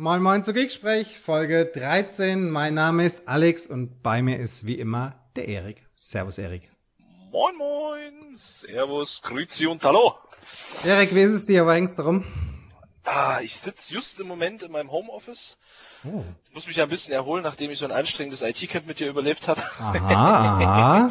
Moin Moin zu Geeksprech, Folge 13. Mein Name ist Alex und bei mir ist wie immer der Erik. Servus Erik. Moin Moin, Servus, Grüezi und Hallo. Erik, wie ist es dir? Was darum? Ah, ich sitze just im Moment in meinem Homeoffice. Oh. Ich muss mich ja ein bisschen erholen, nachdem ich so ein anstrengendes IT-Camp mit dir überlebt habe. Aha, aha.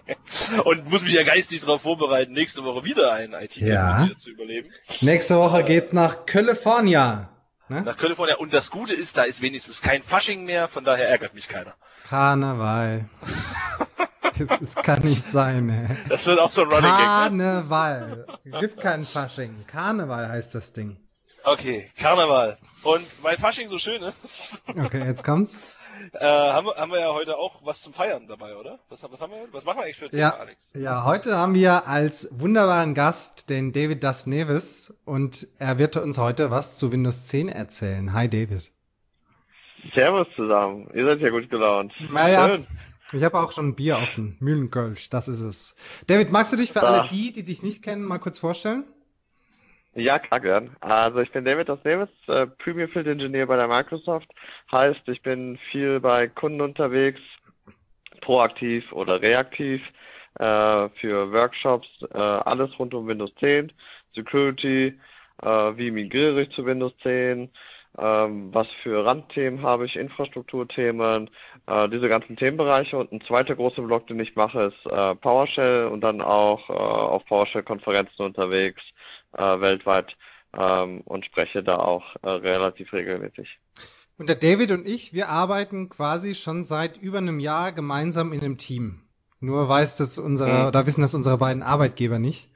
und muss mich ja geistig darauf vorbereiten, nächste Woche wieder ein IT-Camp ja. mit dir zu überleben. Nächste Woche geht's nach California. Ne? Nach California. Und das Gute ist, da ist wenigstens kein Fasching mehr, von daher ärgert mich keiner. Karneval. Es kann nicht sein, ey. Das wird auch so ein Running Karneval. Gag, ne? Gibt keinen Fasching. Karneval heißt das Ding. Okay, Karneval. Und weil Fasching so schön ist. okay, jetzt kommt's. Äh, haben, wir, haben wir ja heute auch was zum Feiern dabei, oder? Was, was haben wir? Was machen wir eigentlich für Thema, ja, Alex? Ja, heute haben wir als wunderbaren Gast den David Das Neves und er wird uns heute was zu Windows 10 erzählen. Hi David. Servus zusammen. Ihr seid ja gut gelaunt. Naja, Schön. ich habe auch schon ein Bier offen. Mühlenkölsch, das ist es. David, magst du dich für da. alle die, die dich nicht kennen, mal kurz vorstellen? Ja, klar, gern. Also ich bin David aus äh, Premium Field Engineer bei der Microsoft. Heißt, ich bin viel bei Kunden unterwegs, proaktiv oder reaktiv, äh, für Workshops, äh, alles rund um Windows 10, Security, äh, wie migriere ich zu Windows 10, ähm, was für Randthemen habe ich, Infrastrukturthemen, äh, diese ganzen Themenbereiche. Und ein zweiter großer Block, den ich mache, ist äh, PowerShell und dann auch äh, auf PowerShell-Konferenzen unterwegs, äh, weltweit ähm, und spreche da auch äh, relativ regelmäßig. Und der David und ich, wir arbeiten quasi schon seit über einem Jahr gemeinsam in einem Team. Nur weiß das unsere, mhm. oder wissen das unsere beiden Arbeitgeber nicht.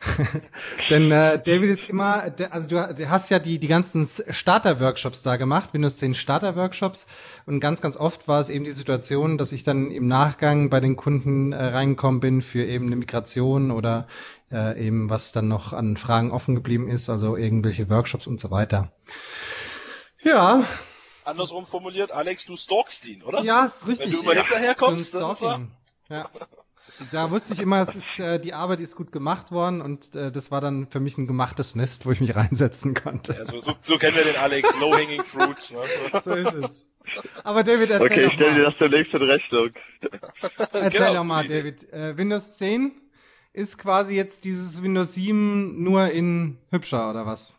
Denn äh, David ist immer, also du, hast ja die, die ganzen Starter-Workshops da gemacht, Windows 10 Starter-Workshops. Und ganz, ganz oft war es eben die Situation, dass ich dann im Nachgang bei den Kunden äh, reingekommen bin für eben eine Migration oder äh, eben was dann noch an Fragen offen geblieben ist, also irgendwelche Workshops und so weiter. Ja. Andersrum formuliert, Alex, du stalkst ihn, oder? Ja, ist richtig. Wenn du immer ja, hinterherkommst, so das ist ja. Da wusste ich immer, es ist, äh, die Arbeit ist gut gemacht worden und äh, das war dann für mich ein gemachtes Nest, wo ich mich reinsetzen konnte. Ja, so, so, so kennen wir den Alex, low-hanging fruits. Ne? So ist es. Aber David, erzähl Okay, ich stell dir das demnächst in Rechnung. Erzähl genau. doch mal, David. Äh, Windows 10 ist quasi jetzt dieses Windows 7 nur in hübscher, oder was?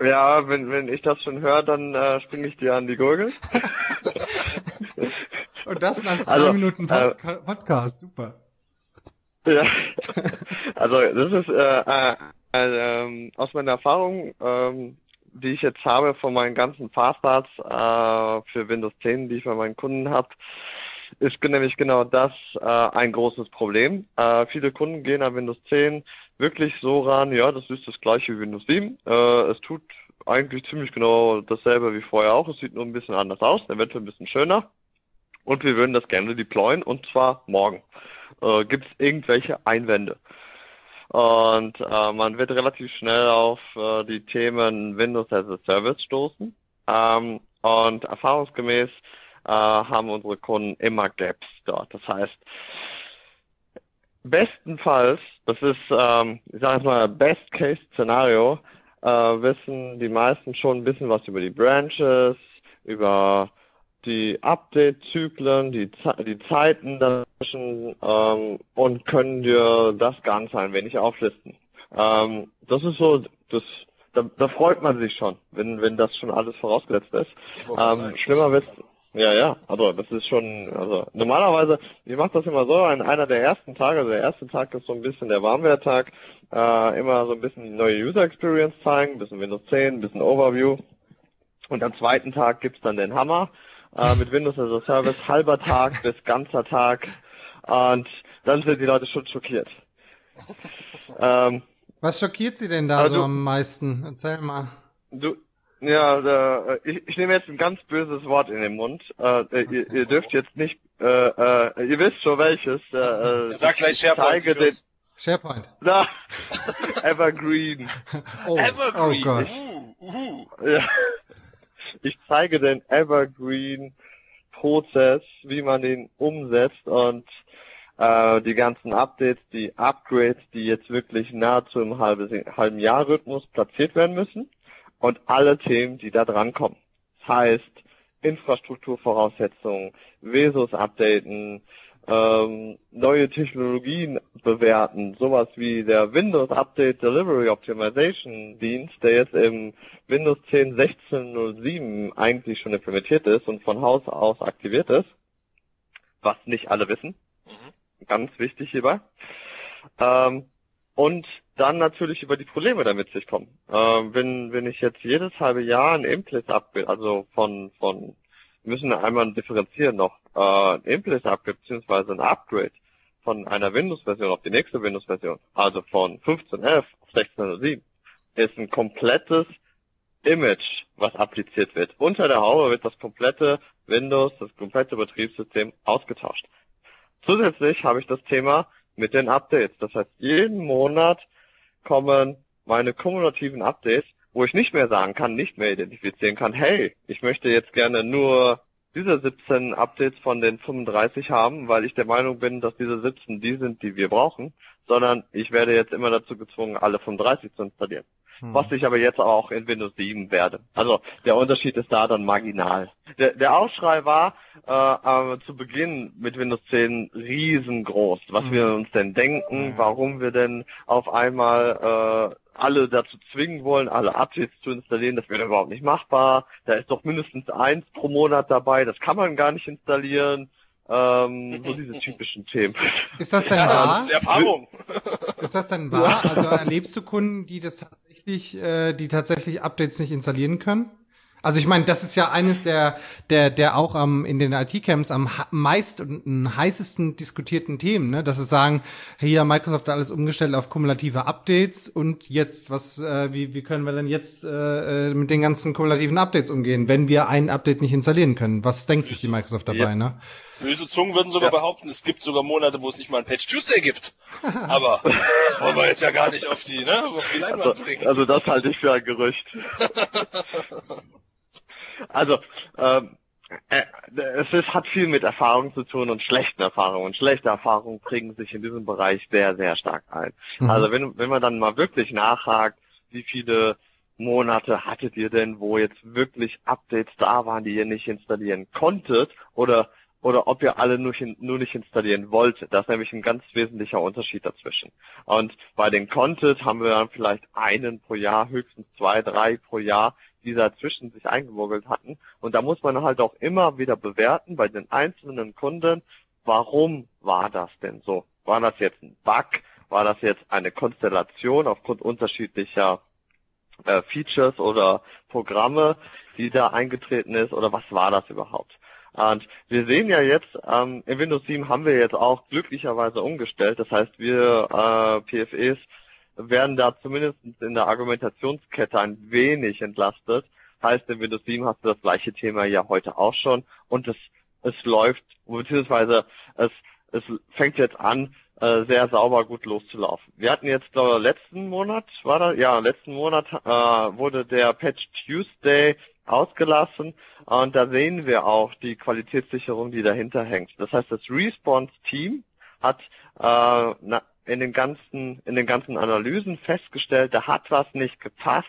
Ja, wenn, wenn ich das schon höre, dann äh, springe ich dir an die Gurgel. Und das nach drei also, Minuten Pod äh, Podcast, super. Ja, also das ist äh, äh, äh, aus meiner Erfahrung, äh, die ich jetzt habe von meinen ganzen Faststarts äh, für Windows 10, die ich bei meinen Kunden habe, ist nämlich genau das äh, ein großes Problem. Viele Kunden gehen an Windows 10 wirklich so ran, ja, das ist das gleiche wie Windows 7. Äh, es tut eigentlich ziemlich genau dasselbe wie vorher auch. Es sieht nur ein bisschen anders aus, eventuell ein bisschen schöner. Und wir würden das gerne deployen und zwar morgen. Äh, Gibt es irgendwelche Einwände? Und äh, man wird relativ schnell auf äh, die Themen Windows as a Service stoßen. Ähm, und erfahrungsgemäß äh, haben unsere Kunden immer Gaps dort. Das heißt, bestenfalls, das ist, ähm, ich sage mal, Best-Case-Szenario, äh, wissen die meisten schon ein bisschen was über die Branches, über die Update-Zyklen, die, die Zeiten dazwischen ähm, und können dir das Ganze ein wenig auflisten. Ähm, das ist so, das, da, da freut man sich schon, wenn, wenn das schon alles vorausgesetzt ist. Ähm, schlimmer wird ja, ja, also das ist schon, also normalerweise, ich mache das immer so, an einer der ersten Tage, also der erste Tag ist so ein bisschen der Warmwerttag, äh, immer so ein bisschen die neue User Experience zeigen, ein bisschen Windows 10, ein bisschen Overview. Und am zweiten Tag gibt's dann den Hammer äh, mit Windows as a Service, halber Tag bis ganzer Tag. Und dann sind die Leute schon schockiert. Ähm, Was schockiert Sie denn da also, so am meisten? Erzähl mal. Du, ja, äh, ich, ich nehme jetzt ein ganz böses Wort in den Mund. Äh, ihr, ihr dürft jetzt nicht, äh, äh, ihr wisst schon welches. Äh, äh Sag gleich SharePoint. Den, SharePoint. Na, Evergreen. Oh, Evergreen. Oh Gott. Uh, uh. Ja. Ich zeige den Evergreen-Prozess, wie man den umsetzt und äh, die ganzen Updates, die Upgrades, die jetzt wirklich nahezu im halben, halben Jahr Rhythmus platziert werden müssen und alle Themen, die da dran kommen. Das heißt, Infrastrukturvoraussetzungen, Vesus updaten, ähm, neue Technologien bewerten, sowas wie der Windows Update Delivery Optimization Dienst, der jetzt im Windows 10 16.07 eigentlich schon implementiert ist und von Haus aus aktiviert ist, was nicht alle wissen. Mhm. Ganz wichtig hierbei. Ähm, und dann natürlich über die Probleme, damit sich kommen. Ähm, wenn, wenn ich jetzt jedes halbe Jahr ein Implis abbild, also von, von müssen einmal differenzieren noch, äh, ein Implis abgibt, beziehungsweise ein Upgrade von einer Windows-Version auf die nächste Windows-Version, also von 15.11 auf 16.07, ist ein komplettes Image, was appliziert wird. Unter der Haube wird das komplette Windows, das komplette Betriebssystem ausgetauscht. Zusätzlich habe ich das Thema mit den Updates. Das heißt, jeden Monat kommen meine kumulativen Updates wo ich nicht mehr sagen kann, nicht mehr identifizieren kann, hey, ich möchte jetzt gerne nur diese 17 Updates von den 35 haben, weil ich der Meinung bin, dass diese 17 die sind, die wir brauchen, sondern ich werde jetzt immer dazu gezwungen, alle 35 zu installieren. Hm. Was ich aber jetzt auch in Windows 7 werde. Also der Unterschied ist da dann marginal. Der, der Aufschrei war äh, äh, zu Beginn mit Windows 10 riesengroß, was hm. wir uns denn denken, warum wir denn auf einmal äh, alle dazu zwingen wollen, alle Updates zu installieren, das wäre überhaupt nicht machbar. Da ist doch mindestens eins pro Monat dabei, das kann man gar nicht installieren. Ähm, so diese typischen Themen. Ist das denn ja, wahr? Das ist Erfahrung. Ist das denn wahr? Also erlebst du Kunden, die das tatsächlich, äh, die tatsächlich Updates nicht installieren können? Also ich meine, das ist ja eines der, der, der auch am, in den IT-Camps am meist und heißesten diskutierten Themen, ne? dass sie sagen, hier Microsoft hat alles umgestellt auf kumulative Updates und jetzt, was, äh, wie, wie können wir denn jetzt äh, äh, mit den ganzen kumulativen Updates umgehen, wenn wir ein Update nicht installieren können? Was denkt sich die Microsoft dabei, ja. ne? Böse Zungen würden sogar ja. behaupten, es gibt sogar Monate, wo es nicht mal ein Patch Tuesday gibt. Aber das wollen wir jetzt ja gar nicht auf die, ne, auf die Leinwand also, bringen. Also das halte ich für ein Gerücht. Also, ähm, äh, es ist, hat viel mit Erfahrung zu tun und schlechten Erfahrungen. Und schlechte Erfahrungen prägen sich in diesem Bereich sehr, sehr stark ein. Mhm. Also wenn, wenn man dann mal wirklich nachhakt, wie viele Monate hattet ihr denn, wo jetzt wirklich Updates da waren, die ihr nicht installieren konntet oder oder ob ihr alle nur, nur nicht installieren wolltet. Das ist nämlich ein ganz wesentlicher Unterschied dazwischen. Und bei den Content haben wir dann vielleicht einen pro Jahr, höchstens zwei, drei pro Jahr, die dazwischen sich eingemogelt hatten. Und da muss man halt auch immer wieder bewerten bei den einzelnen Kunden, warum war das denn so? War das jetzt ein Bug? War das jetzt eine Konstellation aufgrund unterschiedlicher äh, Features oder Programme, die da eingetreten ist? Oder was war das überhaupt? Und wir sehen ja jetzt, ähm, in Windows 7 haben wir jetzt auch glücklicherweise umgestellt. Das heißt, wir äh, PFEs werden da zumindest in der Argumentationskette ein wenig entlastet. Heißt, in Windows 7 hast du das gleiche Thema ja heute auch schon und es, es läuft, beziehungsweise es, es fängt jetzt an, äh, sehr sauber gut loszulaufen. Wir hatten jetzt, glaube ich, letzten Monat, war das? Ja, letzten Monat äh, wurde der Patch Tuesday ausgelassen und da sehen wir auch die Qualitätssicherung, die dahinter hängt. Das heißt, das Response-Team hat äh, na, in den ganzen, in den ganzen Analysen festgestellt, da hat was nicht gepasst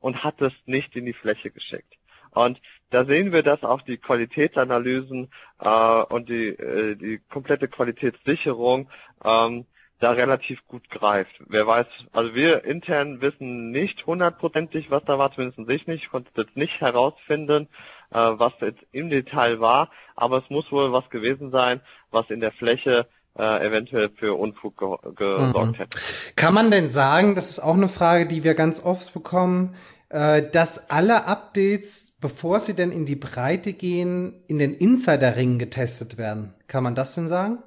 und hat es nicht in die Fläche geschickt. Und da sehen wir, dass auch die Qualitätsanalysen äh, und die, äh, die komplette Qualitätssicherung ähm, da relativ gut greift. Wer weiß, also wir intern wissen nicht hundertprozentig, was da war, zumindest ich nicht, ich konnte jetzt nicht herausfinden, äh, was jetzt im Detail war, aber es muss wohl was gewesen sein, was in der Fläche äh, eventuell für Unfug ge gesorgt mhm. hätte. Kann man denn sagen, das ist auch eine Frage, die wir ganz oft bekommen, äh, dass alle Updates, bevor sie denn in die Breite gehen, in den Insider-Ringen getestet werden? Kann man das denn sagen?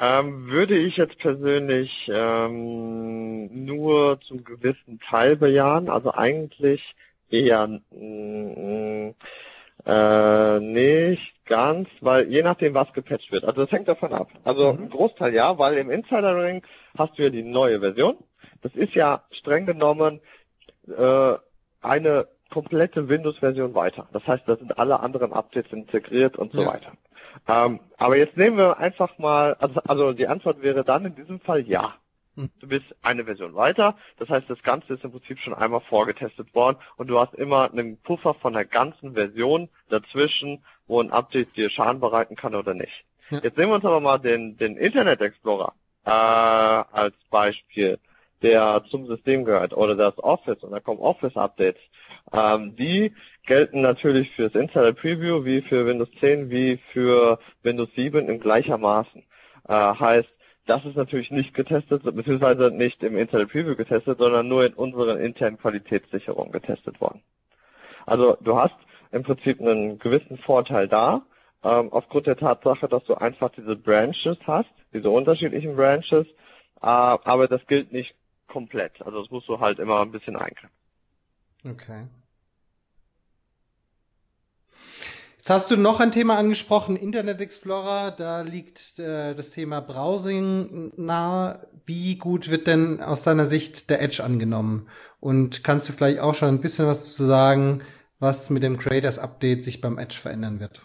Ähm, würde ich jetzt persönlich ähm, nur zum gewissen Teil bejahen, also eigentlich eher mm, mm, äh, nicht ganz, weil je nachdem, was gepatcht wird. Also das hängt davon ab. Also mhm. ein Großteil ja, weil im Insider-Ring hast du ja die neue Version. Das ist ja streng genommen äh, eine komplette Windows-Version weiter. Das heißt, da sind alle anderen Updates integriert und so ja. weiter. Ähm, aber jetzt nehmen wir einfach mal, also, also die Antwort wäre dann in diesem Fall ja. Hm. du bist eine Version weiter. Das heißt, das Ganze ist im Prinzip schon einmal vorgetestet worden und du hast immer einen Puffer von der ganzen Version dazwischen, wo ein Update dir Schaden bereiten kann oder nicht. Ja. Jetzt nehmen wir uns aber mal den, den Internet Explorer äh, als Beispiel, der zum System gehört, oder das Office und da kommen Office Updates. Ähm, die gelten natürlich fürs Insider Preview wie für Windows 10 wie für Windows 7 in gleichermaßen. Äh, heißt, das ist natürlich nicht getestet, beziehungsweise nicht im Insider Preview getestet, sondern nur in unseren internen Qualitätssicherungen getestet worden. Also du hast im Prinzip einen gewissen Vorteil da, ähm, aufgrund der Tatsache, dass du einfach diese Branches hast, diese unterschiedlichen Branches, äh, aber das gilt nicht komplett. Also das musst du halt immer ein bisschen eingreifen. Okay. Jetzt hast du noch ein Thema angesprochen, Internet Explorer. Da liegt äh, das Thema Browsing nahe. Wie gut wird denn aus deiner Sicht der Edge angenommen? Und kannst du vielleicht auch schon ein bisschen was zu sagen, was mit dem Creators Update sich beim Edge verändern wird?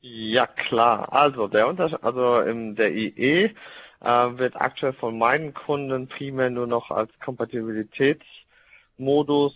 Ja klar. Also der Unterschied, also in der IE äh, wird aktuell von meinen Kunden primär nur noch als Kompatibilitätsmodus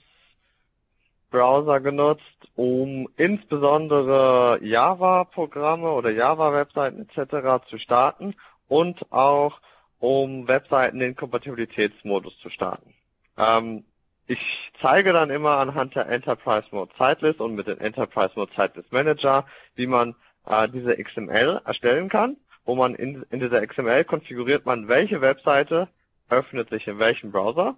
Browser genutzt, um insbesondere Java-Programme oder Java-Webseiten etc. zu starten und auch um Webseiten in Kompatibilitätsmodus zu starten. Ähm, ich zeige dann immer anhand der Enterprise Mode Zeitlist und mit dem Enterprise Mode Zeitlist Manager, wie man äh, diese XML erstellen kann, wo man in, in dieser XML konfiguriert man, welche Webseite öffnet sich in welchem Browser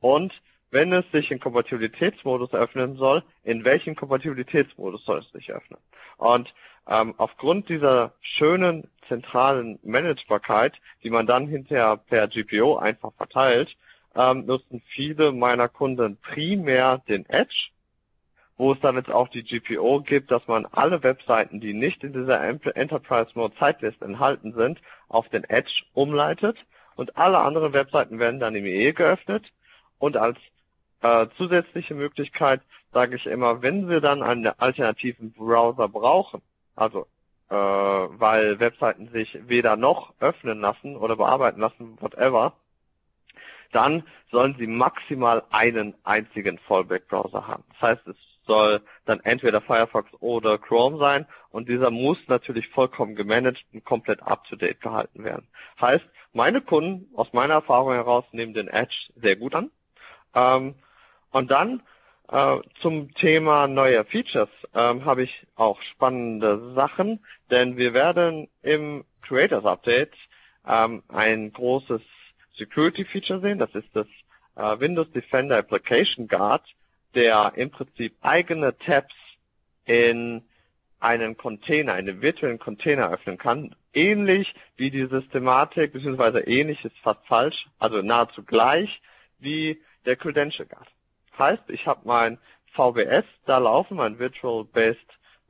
und wenn es sich in Kompatibilitätsmodus öffnen soll, in welchem Kompatibilitätsmodus soll es sich öffnen? Und ähm, aufgrund dieser schönen zentralen Managebarkeit, die man dann hinterher per GPO einfach verteilt, ähm, nutzen viele meiner Kunden primär den Edge, wo es dann jetzt auch die GPO gibt, dass man alle Webseiten, die nicht in dieser Enterprise Mode Zeitlist enthalten sind, auf den Edge umleitet und alle anderen Webseiten werden dann im EE geöffnet und als äh, zusätzliche Möglichkeit sage ich immer, wenn Sie dann einen alternativen Browser brauchen, also äh, weil Webseiten sich weder noch öffnen lassen oder bearbeiten lassen, whatever, dann sollen Sie maximal einen einzigen Fallback-Browser haben. Das heißt, es soll dann entweder Firefox oder Chrome sein und dieser muss natürlich vollkommen gemanagt und komplett up-to-date gehalten werden. Heißt, meine Kunden aus meiner Erfahrung heraus nehmen den Edge sehr gut an. Ähm, und dann äh, zum Thema neue Features ähm, habe ich auch spannende Sachen, denn wir werden im Creators Update ähm, ein großes Security Feature sehen. Das ist das äh, Windows Defender Application Guard, der im Prinzip eigene Tabs in einen Container, einen virtuellen Container öffnen kann. Ähnlich wie die Systematik, beziehungsweise ähnlich ist fast falsch, also nahezu gleich wie der Credential Guard. Heißt, ich habe mein VBS da laufen, mein Virtual Based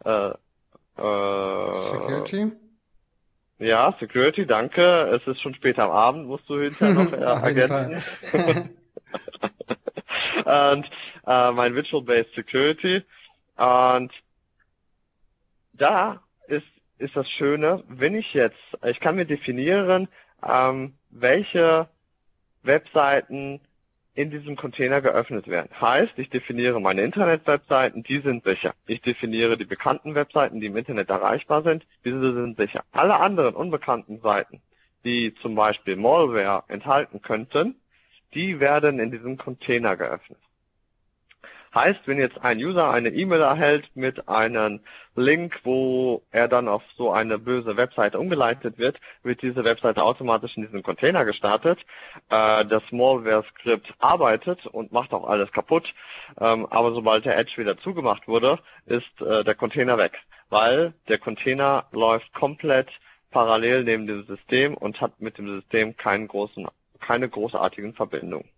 äh, äh, Security. Ja, Security, danke. Es ist schon später am Abend, musst du hinterher noch äh, ergänzen. und äh, mein Virtual Based Security. Und da ist, ist das Schöne, wenn ich jetzt, ich kann mir definieren, ähm, welche Webseiten in diesem Container geöffnet werden. Heißt, ich definiere meine Internet-Webseiten, die sind sicher. Ich definiere die bekannten Webseiten, die im Internet erreichbar sind, diese sind sicher. Alle anderen unbekannten Seiten, die zum Beispiel Malware enthalten könnten, die werden in diesem Container geöffnet. Heißt, wenn jetzt ein User eine E-Mail erhält mit einem Link, wo er dann auf so eine böse Webseite umgeleitet wird, wird diese Webseite automatisch in diesem Container gestartet. Äh, das Malware-Skript arbeitet und macht auch alles kaputt. Ähm, aber sobald der Edge wieder zugemacht wurde, ist äh, der Container weg, weil der Container läuft komplett parallel neben dem System und hat mit dem System keinen großen, keine großartigen Verbindungen.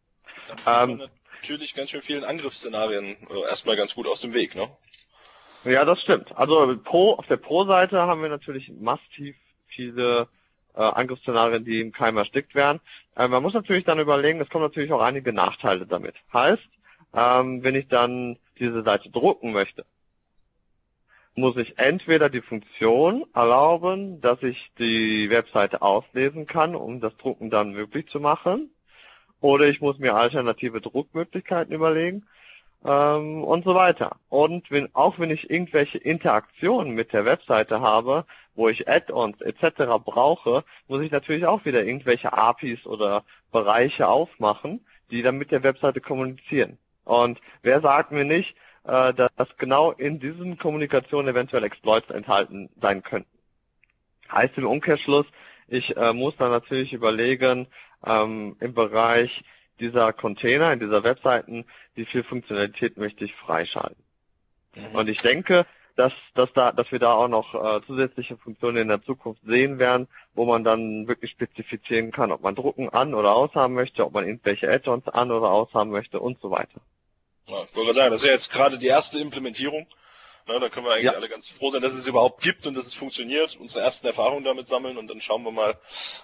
Ähm, natürlich ganz schön vielen Angriffsszenarien äh, erstmal ganz gut aus dem Weg, ne? Ja, das stimmt. Also Pro, auf der Pro-Seite haben wir natürlich massiv viele äh, Angriffsszenarien, die im Keim erstickt werden. Äh, man muss natürlich dann überlegen, es kommen natürlich auch einige Nachteile damit. Heißt, ähm, wenn ich dann diese Seite drucken möchte, muss ich entweder die Funktion erlauben, dass ich die Webseite auslesen kann, um das Drucken dann möglich zu machen, oder ich muss mir alternative Druckmöglichkeiten überlegen ähm, und so weiter. Und wenn, auch wenn ich irgendwelche Interaktionen mit der Webseite habe, wo ich Add-ons etc. brauche, muss ich natürlich auch wieder irgendwelche APIs oder Bereiche aufmachen, die dann mit der Webseite kommunizieren. Und wer sagt mir nicht, äh, dass genau in diesen Kommunikationen eventuell Exploits enthalten sein könnten? Heißt im Umkehrschluss, ich äh, muss dann natürlich überlegen, ähm, im Bereich dieser Container, in dieser Webseiten, wie viel Funktionalität möchte ich freischalten. Mhm. Und ich denke, dass, dass, da, dass wir da auch noch äh, zusätzliche Funktionen in der Zukunft sehen werden, wo man dann wirklich spezifizieren kann, ob man Drucken an oder aushaben möchte, ob man irgendwelche Add-ons an oder aushaben möchte und so weiter. Ja, ich wollte sagen, das ist ja jetzt gerade die erste Implementierung. Na, da können wir eigentlich ja. alle ganz froh sein, dass es überhaupt gibt und dass es funktioniert, unsere ersten Erfahrungen damit sammeln und dann schauen wir mal,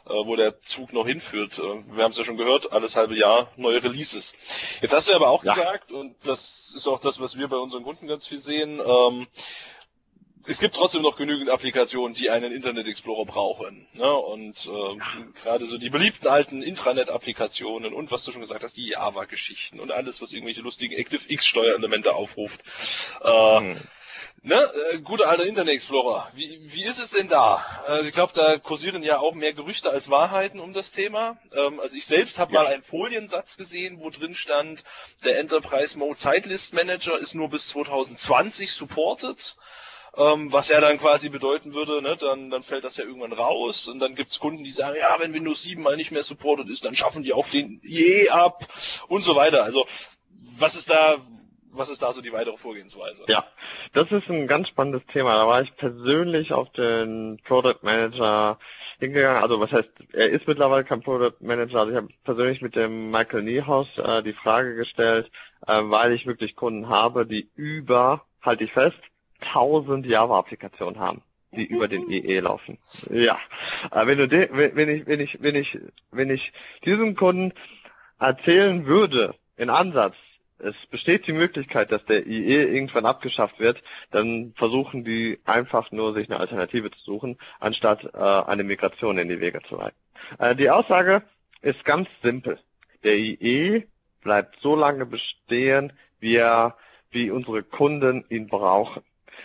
äh, wo der Zug noch hinführt. Äh, wir haben es ja schon gehört, alles halbe Jahr neue Releases. Jetzt hast du aber auch ja. gesagt, und das ist auch das, was wir bei unseren Kunden ganz viel sehen, ähm, es gibt trotzdem noch genügend Applikationen, die einen Internet Explorer brauchen. Ne? Und äh, gerade so die beliebten alten Intranet-Applikationen und was du schon gesagt hast, die Java-Geschichten und alles, was irgendwelche lustigen ActiveX-Steuerelemente aufruft. Äh, hm. Ne, äh, guter alter Internet Explorer. Wie, wie ist es denn da? Äh, ich glaube, da kursieren ja auch mehr Gerüchte als Wahrheiten um das Thema. Ähm, also ich selbst habe ja. mal einen Foliensatz gesehen, wo drin stand, der Enterprise Mode Zeitlist Manager ist nur bis 2020 supported ähm, was ja dann quasi bedeuten würde, ne, dann, dann fällt das ja irgendwann raus und dann gibt's Kunden, die sagen, ja, wenn Windows 7 mal nicht mehr supported ist, dann schaffen die auch den IE ab und so weiter. Also was ist da, was ist da so die weitere Vorgehensweise? Ja, das ist ein ganz spannendes Thema. Da war ich persönlich auf den Product Manager hingegangen. Also was heißt, er ist mittlerweile kein Product Manager. Also ich habe persönlich mit dem Michael Niehaus äh, die Frage gestellt, äh, weil ich wirklich Kunden habe, die über, halte ich fest, 1000 Java-Applikationen haben, die über den EE laufen. Ja, äh, wenn du de, wenn ich wenn ich wenn ich wenn ich diesem Kunden erzählen würde in Ansatz, es besteht die Möglichkeit, dass der IE irgendwann abgeschafft wird, dann versuchen die einfach nur sich eine Alternative zu suchen, anstatt äh, eine Migration in die Wege zu leiten. Äh, die Aussage ist ganz simpel. Der IE bleibt so lange bestehen, wie er, wie unsere Kunden ihn brauchen.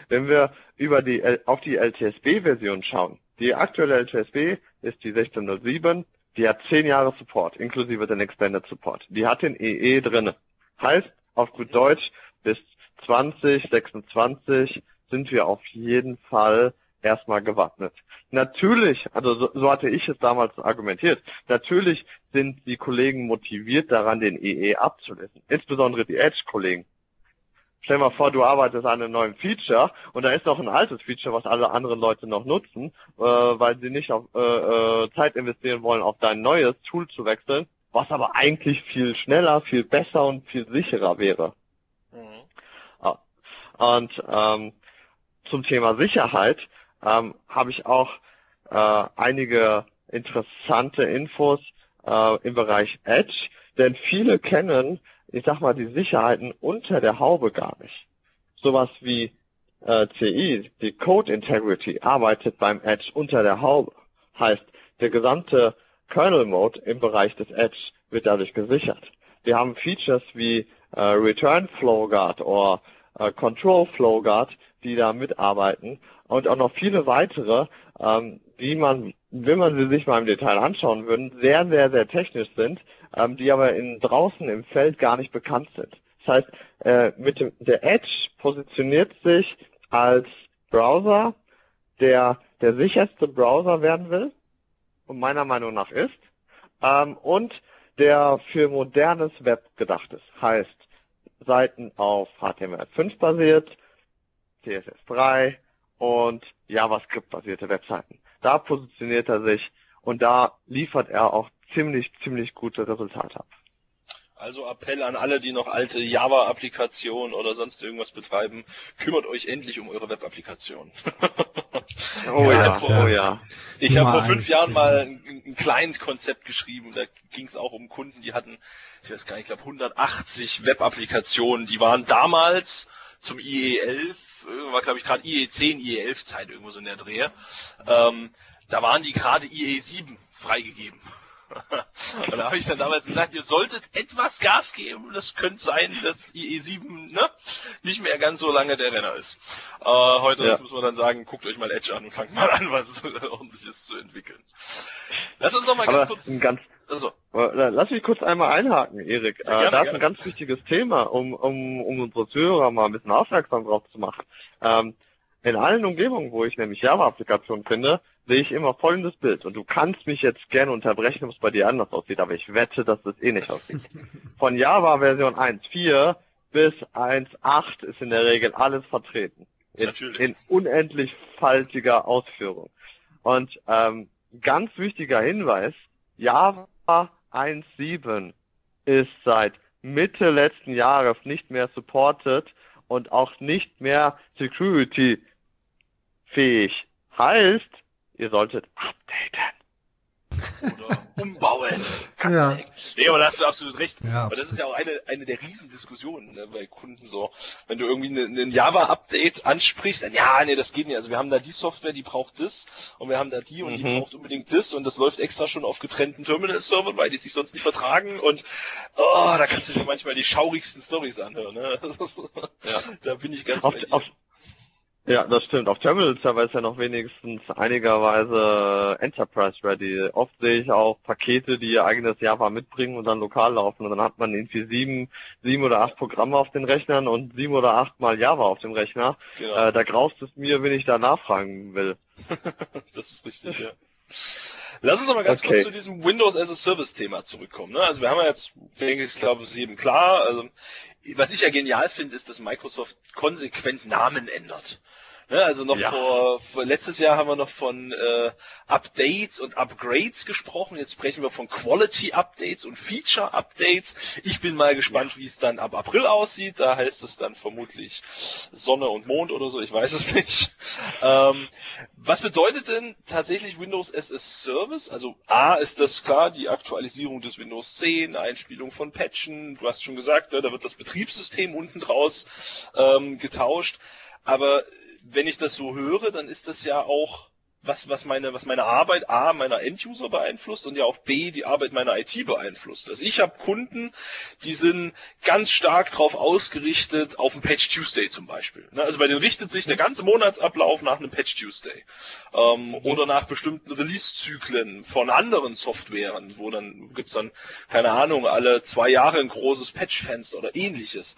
Wenn wir über die, auf die LTSB-Version schauen, die aktuelle LTSB ist die 1607, die hat 10 Jahre Support, inklusive den Expanded Support. Die hat den EE drinne. Heißt, auf gut Deutsch, bis 2026 sind wir auf jeden Fall erstmal gewappnet. Natürlich, also so, so, hatte ich es damals argumentiert, natürlich sind die Kollegen motiviert daran, den EE abzulesen. Insbesondere die Edge-Kollegen. Stell mal vor, du arbeitest an einem neuen Feature und da ist noch ein altes Feature, was alle anderen Leute noch nutzen, äh, weil sie nicht auf, äh, äh, Zeit investieren wollen, auf dein neues Tool zu wechseln, was aber eigentlich viel schneller, viel besser und viel sicherer wäre. Mhm. Und ähm, zum Thema Sicherheit ähm, habe ich auch äh, einige interessante Infos äh, im Bereich Edge, denn viele kennen ich sag mal, die Sicherheiten unter der Haube gar nicht. Sowas wie äh, CI, die Code Integrity, arbeitet beim Edge unter der Haube. Heißt, der gesamte Kernel Mode im Bereich des Edge wird dadurch gesichert. Wir haben Features wie äh, Return Flow Guard oder äh, Control Flow Guard, die da mitarbeiten und auch noch viele weitere, ähm, die man, wenn man sie sich mal im Detail anschauen würde, sehr, sehr, sehr technisch sind, ähm, die aber in, draußen im Feld gar nicht bekannt sind. Das heißt, äh, mit dem, der Edge positioniert sich als Browser, der der sicherste Browser werden will und meiner Meinung nach ist, ähm, und der für modernes Web gedacht ist. Heißt, Seiten auf HTML5 basiert, CSS3 und JavaScript-basierte Webseiten. Da positioniert er sich und da liefert er auch ziemlich, ziemlich gute Resultate ab. Also Appell an alle, die noch alte Java-Applikationen oder sonst irgendwas betreiben, kümmert euch endlich um eure Web-Applikation. oh, ja, vor, oh ja. Ich habe vor fünf Jahren mal ein, ein Client-Konzept geschrieben, da ging es auch um Kunden, die hatten, ich weiß gar nicht, ich glaube 180 Web-Applikationen, die waren damals zum IE11 war glaube ich gerade IE10, IE11 Zeit irgendwo so in der Drehe. Ähm, da waren die gerade IE7 freigegeben. Und da habe ich dann damals gesagt, ihr solltet etwas Gas geben. Das könnte sein, dass IE7 ne, nicht mehr ganz so lange der Renner ist. Äh, heute ja. muss man dann sagen, guckt euch mal Edge an und fangt mal an, was ordentliches zu entwickeln. Lass uns noch mal ganz kurz... Ganz, also. Lass mich kurz einmal einhaken, Erik. Ja, gerne, äh, da ist ein ganz wichtiges Thema, um, um, um unsere Zuhörer mal ein bisschen aufmerksam drauf zu machen. Ähm, in allen Umgebungen, wo ich nämlich Java-Applikationen finde, sehe ich immer folgendes Bild. Und du kannst mich jetzt gerne unterbrechen, ob es bei dir anders aussieht, aber ich wette, dass es eh nicht aussieht. Von Java Version 1.4 bis 1.8 ist in der Regel alles vertreten. In, in unendlich faltiger Ausführung. Und ähm, ganz wichtiger Hinweis, Java 1.7 ist seit Mitte letzten Jahres nicht mehr supported und auch nicht mehr security fähig. Heißt, ihr solltet updaten. Oder umbauen. Ja. Nee, aber da hast du absolut recht. Ja, aber das ist ja auch eine, eine der Riesendiskussionen ne, bei Kunden so. Wenn du irgendwie ein ne, Java-Update ansprichst, dann ja, nee, das geht nicht. Also wir haben da die Software, die braucht das und wir haben da die und mhm. die braucht unbedingt das und das läuft extra schon auf getrennten Terminal-Servern, weil die sich sonst nicht vertragen und oh, da kannst du dir manchmal die schaurigsten Stories anhören. Ne? Ist, ja. Da bin ich ganz auf, auf, ja, das stimmt. Auf Terminal-Server ist ja noch wenigstens einigerweise Enterprise-ready. Oft sehe ich auch Pakete, die ihr eigenes Java mitbringen und dann lokal laufen. Und dann hat man irgendwie sieben, sieben oder acht Programme auf den Rechnern und sieben oder acht mal Java auf dem Rechner. Genau. Äh, da graust es mir, wenn ich da nachfragen will. das ist richtig, ja. Lass uns mal ganz okay. kurz zu diesem Windows as a Service Thema zurückkommen. Ne? Also wir haben ja jetzt, denke ich, glaube, es ist jedem klar. Also was ich ja genial finde, ist, dass Microsoft konsequent Namen ändert. Ne, also noch ja. vor, vor, letztes Jahr haben wir noch von äh, Updates und Upgrades gesprochen. Jetzt sprechen wir von Quality Updates und Feature Updates. Ich bin mal gespannt, ja. wie es dann ab April aussieht. Da heißt es dann vermutlich Sonne und Mond oder so. Ich weiß es nicht. Ähm, was bedeutet denn tatsächlich Windows as a Service? Also A ist das klar, die Aktualisierung des Windows 10, Einspielung von Patchen. Du hast schon gesagt, ne, da wird das Betriebssystem unten draus ähm, getauscht. Aber wenn ich das so höre, dann ist das ja auch was, was meine, was meine Arbeit A meiner Enduser beeinflusst und ja auch B die Arbeit meiner IT beeinflusst. Also ich habe Kunden, die sind ganz stark darauf ausgerichtet, auf einen Patch Tuesday zum Beispiel. Ne, also bei denen richtet sich der ganze Monatsablauf nach einem Patch Tuesday. Ähm, oder nach bestimmten Release-Zyklen von anderen Softwaren, wo dann gibt's dann, keine Ahnung, alle zwei Jahre ein großes Patch-Fenster oder ähnliches.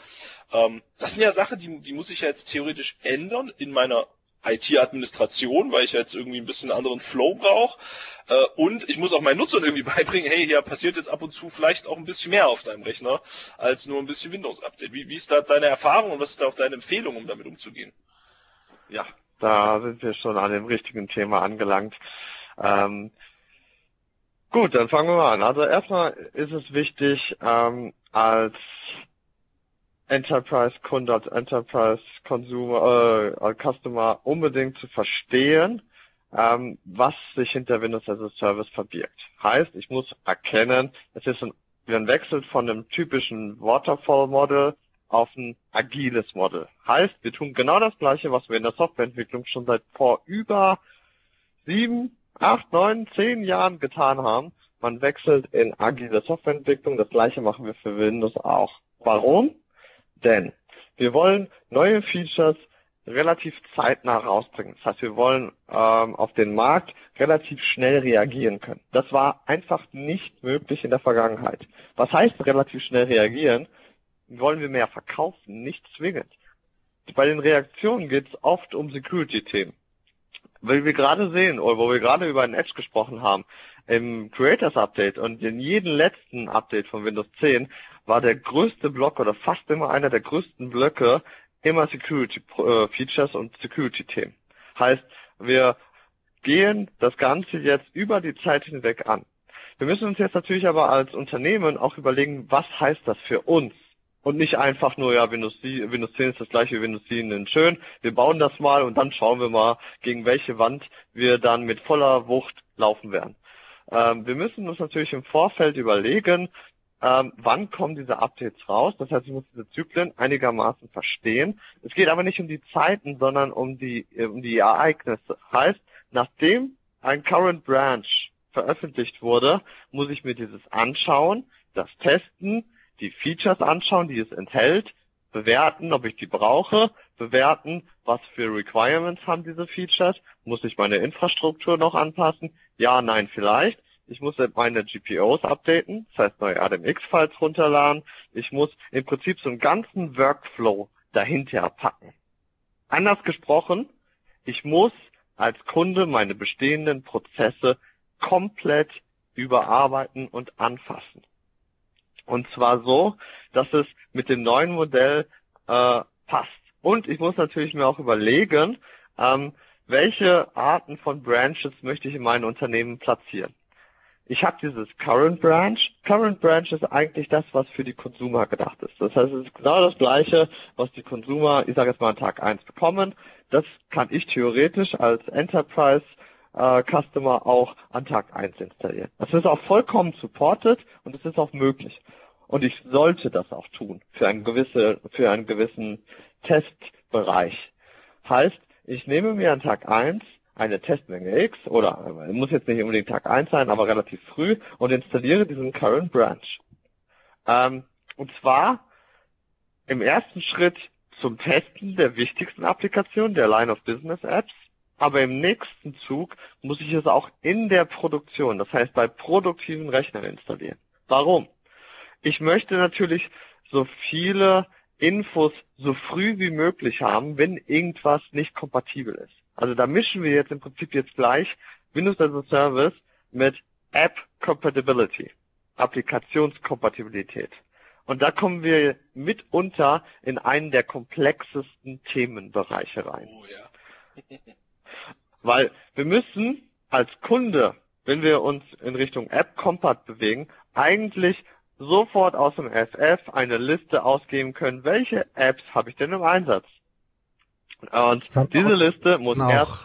Ähm, das sind ja Sachen, die, die muss ich ja jetzt theoretisch ändern in meiner IT-Administration, weil ich jetzt irgendwie ein bisschen anderen Flow brauche. Äh, und ich muss auch meinen Nutzern irgendwie beibringen, hey, hier passiert jetzt ab und zu vielleicht auch ein bisschen mehr auf deinem Rechner als nur ein bisschen Windows-Update. Wie, wie ist da deine Erfahrung und was ist da auch deine Empfehlung, um damit umzugehen? Ja, da sind wir schon an dem richtigen Thema angelangt. Ähm, gut, dann fangen wir mal an. Also erstmal ist es wichtig, ähm, als Enterprise-Kunde, als Enterprise-Consumer, äh, Customer unbedingt zu verstehen, ähm, was sich hinter Windows as a Service verbirgt. Heißt, ich muss erkennen, es ist ein, ein Wechsel von einem typischen Waterfall-Model auf ein agiles Model. Heißt, wir tun genau das Gleiche, was wir in der Softwareentwicklung schon seit vor über sieben, acht, neun, zehn Jahren getan haben. Man wechselt in agile Softwareentwicklung. Das Gleiche machen wir für Windows auch. Warum? Denn wir wollen neue Features relativ zeitnah rausbringen. Das heißt, wir wollen ähm, auf den Markt relativ schnell reagieren können. Das war einfach nicht möglich in der Vergangenheit. Was heißt relativ schnell reagieren? Wollen wir mehr verkaufen? Nicht zwingend. Bei den Reaktionen geht es oft um Security-Themen. Weil wir gerade sehen, oder wo wir gerade über ein Edge gesprochen haben, im Creators Update und in jedem letzten Update von Windows 10 war der größte Block oder fast immer einer der größten Blöcke immer Security äh, Features und Security Themen. Heißt, wir gehen das Ganze jetzt über die Zeit hinweg an. Wir müssen uns jetzt natürlich aber als Unternehmen auch überlegen, was heißt das für uns? Und nicht einfach nur, ja, Windows, Windows 10 ist das gleiche wie Windows 7 schön, wir bauen das mal und dann schauen wir mal, gegen welche Wand wir dann mit voller Wucht laufen werden. Ähm, wir müssen uns natürlich im Vorfeld überlegen, ähm, wann kommen diese Updates raus. Das heißt, ich muss diese Zyklen einigermaßen verstehen. Es geht aber nicht um die Zeiten, sondern um die, um die Ereignisse. Heißt, nachdem ein Current Branch veröffentlicht wurde, muss ich mir dieses anschauen, das testen, die Features anschauen, die es enthält, bewerten, ob ich die brauche, bewerten, was für Requirements haben diese Features, muss ich meine Infrastruktur noch anpassen, ja, nein, vielleicht, ich muss meine GPOs updaten, das heißt neue ADMX-Files runterladen, ich muss im Prinzip so einen ganzen Workflow dahinter packen. Anders gesprochen, ich muss als Kunde meine bestehenden Prozesse komplett überarbeiten und anfassen. Und zwar so, dass es mit dem neuen Modell äh, passt. Und ich muss natürlich mir auch überlegen, ähm, welche Arten von Branches möchte ich in meinem Unternehmen platzieren ich habe dieses Current Branch. Current Branch ist eigentlich das, was für die Consumer gedacht ist. Das heißt, es ist genau das Gleiche, was die Consumer, ich sage jetzt mal an Tag eins bekommen. Das kann ich theoretisch als Enterprise äh, Customer auch an Tag eins installieren. Das ist auch vollkommen supported und es ist auch möglich. Und ich sollte das auch tun für einen, gewisse, für einen gewissen Testbereich. Heißt, ich nehme mir an Tag eins eine Testmenge X oder muss jetzt nicht unbedingt Tag 1 sein, aber relativ früh und installiere diesen Current Branch. Ähm, und zwar im ersten Schritt zum Testen der wichtigsten Applikationen, der Line of Business Apps, aber im nächsten Zug muss ich es auch in der Produktion, das heißt bei produktiven Rechnern installieren. Warum? Ich möchte natürlich so viele Infos so früh wie möglich haben, wenn irgendwas nicht kompatibel ist. Also da mischen wir jetzt im Prinzip jetzt gleich Windows as a Service mit App Compatibility, Applikationskompatibilität. Und da kommen wir mitunter in einen der komplexesten Themenbereiche rein. Oh, ja. Weil wir müssen als Kunde, wenn wir uns in Richtung App Compat bewegen, eigentlich sofort aus dem FF eine Liste ausgeben können, welche Apps habe ich denn im Einsatz? Und diese Liste muss erst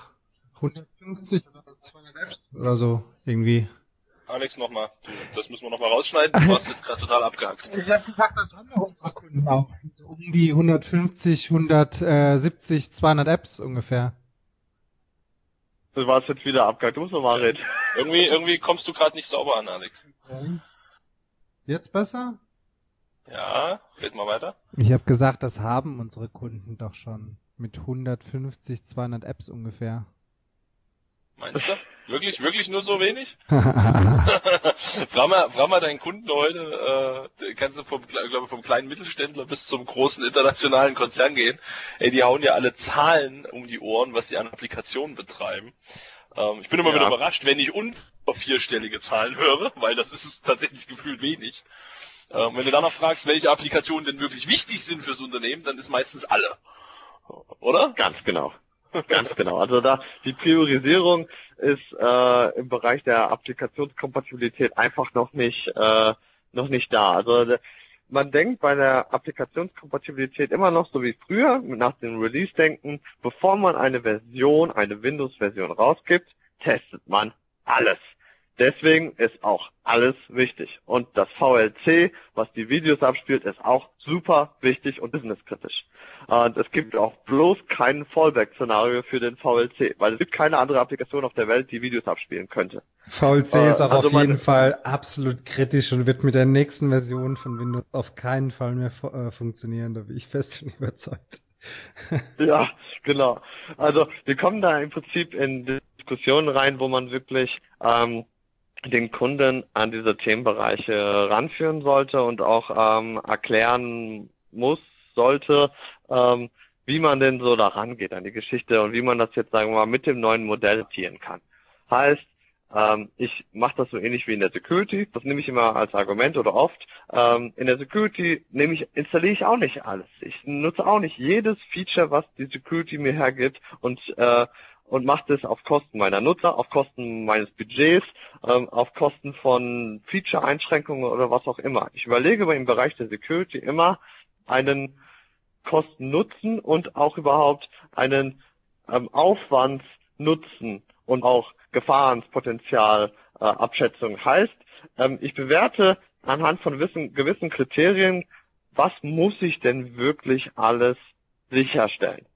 150 oder 200 Apps oder so irgendwie. Alex, nochmal. Das müssen wir nochmal rausschneiden. Du warst jetzt gerade total abgehackt. Ich habe gesagt, das haben wir unsere Kunden auch. So um die 150, 170, 200 Apps ungefähr. Du warst jetzt wieder abgehackt. Du musst nochmal reden. Irgendwie, irgendwie kommst du gerade nicht sauber an, Alex. Jetzt besser? Ja, red mal weiter. Ich habe gesagt, das haben unsere Kunden doch schon mit 150, 200 Apps ungefähr. Meinst du? Wirklich, wirklich nur so wenig? frag, mal, frag mal deinen Kunden heute, äh, kannst du vom, glaube vom kleinen Mittelständler bis zum großen internationalen Konzern gehen. Ey, die hauen ja alle Zahlen um die Ohren, was sie an Applikationen betreiben. Ähm, ich bin immer ja. wieder überrascht, wenn ich unter vierstellige Zahlen höre, weil das ist tatsächlich gefühlt wenig. Ähm, wenn du dann noch fragst, welche Applikationen denn wirklich wichtig sind fürs Unternehmen, dann ist meistens alle. Oder? Ganz genau. Ganz genau. Also da die Priorisierung ist äh, im Bereich der Applikationskompatibilität einfach noch nicht äh, noch nicht da. Also man denkt bei der Applikationskompatibilität immer noch so wie früher nach dem Release denken, bevor man eine Version, eine Windows-Version rausgibt, testet man alles. Deswegen ist auch alles wichtig. Und das VLC, was die Videos abspielt, ist auch super wichtig und businesskritisch. Und es gibt auch bloß kein Fallback-Szenario für den VLC, weil es gibt keine andere Applikation auf der Welt, die Videos abspielen könnte. VLC äh, ist auch also auf jeden Fall absolut kritisch und wird mit der nächsten Version von Windows auf keinen Fall mehr äh, funktionieren, da bin ich fest von überzeugt. ja, genau. Also wir kommen da im Prinzip in Diskussionen rein, wo man wirklich ähm, den Kunden an diese Themenbereiche ranführen sollte und auch ähm, erklären muss, sollte, ähm, wie man denn so da rangeht an die Geschichte und wie man das jetzt, sagen wir mal, mit dem neuen Modell tieren kann. Heißt, ähm, ich mache das so ähnlich wie in der Security, das nehme ich immer als Argument oder oft. Ähm, in der Security nehme ich, installiere ich auch nicht alles. Ich nutze auch nicht jedes Feature, was die Security mir hergibt und äh, und macht es auf Kosten meiner Nutzer, auf Kosten meines Budgets, ähm, auf Kosten von Feature-Einschränkungen oder was auch immer. Ich überlege im Bereich der Security immer einen Kosten-Nutzen und auch überhaupt einen ähm, Aufwands-Nutzen und auch Gefahrenspotenzial äh, heißt, ähm, ich bewerte anhand von gewissen, gewissen Kriterien, was muss ich denn wirklich alles sicherstellen.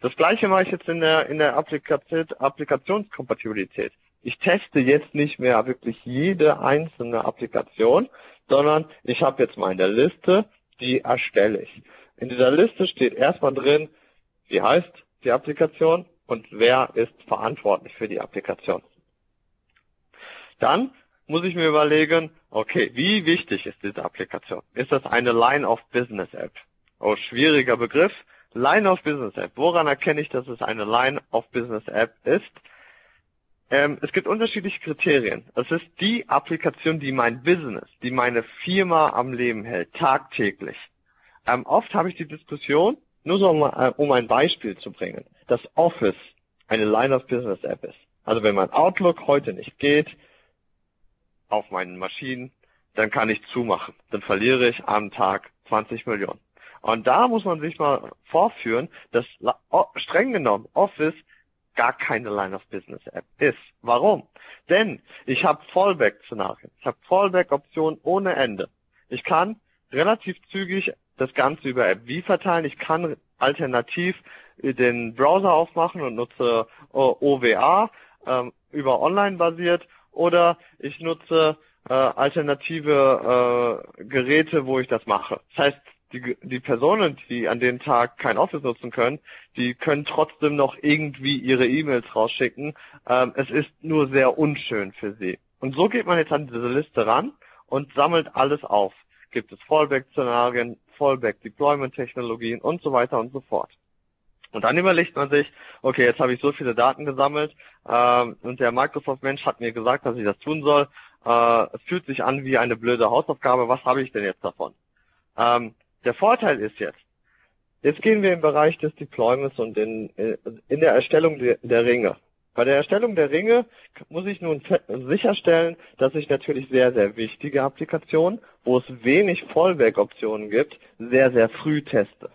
Das gleiche mache ich jetzt in der, in der Applikation, Applikationskompatibilität. Ich teste jetzt nicht mehr wirklich jede einzelne Applikation, sondern ich habe jetzt meine Liste, die erstelle ich. In dieser Liste steht erstmal drin, wie heißt die Applikation und wer ist verantwortlich für die Applikation. Dann muss ich mir überlegen, okay, wie wichtig ist diese Applikation? Ist das eine Line of Business App? Oh, schwieriger Begriff. Line of Business App. Woran erkenne ich, dass es eine Line of Business App ist? Ähm, es gibt unterschiedliche Kriterien. Es ist die Applikation, die mein Business, die meine Firma am Leben hält, tagtäglich. Ähm, oft habe ich die Diskussion, nur so um, äh, um ein Beispiel zu bringen, dass Office eine Line of Business App ist. Also wenn mein Outlook heute nicht geht, auf meinen Maschinen, dann kann ich zumachen. Dann verliere ich am Tag 20 Millionen. Und da muss man sich mal vorführen, dass streng genommen Office gar keine Line of Business App ist. Warum? Denn ich habe Fallback-Szenarien. Ich habe Fallback-Optionen ohne Ende. Ich kann relativ zügig das Ganze über App wie verteilen. Ich kann alternativ den Browser aufmachen und nutze OWA ähm, über online basiert oder ich nutze äh, alternative äh, Geräte, wo ich das mache. Das heißt, die, die Personen, die an dem Tag kein Office nutzen können, die können trotzdem noch irgendwie ihre E-Mails rausschicken. Ähm, es ist nur sehr unschön für sie. Und so geht man jetzt an diese Liste ran und sammelt alles auf. Gibt es Fallback-Szenarien, Fallback-Deployment-Technologien und so weiter und so fort. Und dann überlegt man sich, okay, jetzt habe ich so viele Daten gesammelt ähm, und der Microsoft-Mensch hat mir gesagt, dass ich das tun soll. Äh, es fühlt sich an wie eine blöde Hausaufgabe. Was habe ich denn jetzt davon? Ähm, der Vorteil ist jetzt, jetzt gehen wir im Bereich des Deployments und in, in der Erstellung der, der Ringe. Bei der Erstellung der Ringe muss ich nun sicherstellen, dass ich natürlich sehr, sehr wichtige Applikationen, wo es wenig Fallback-Optionen gibt, sehr, sehr früh teste.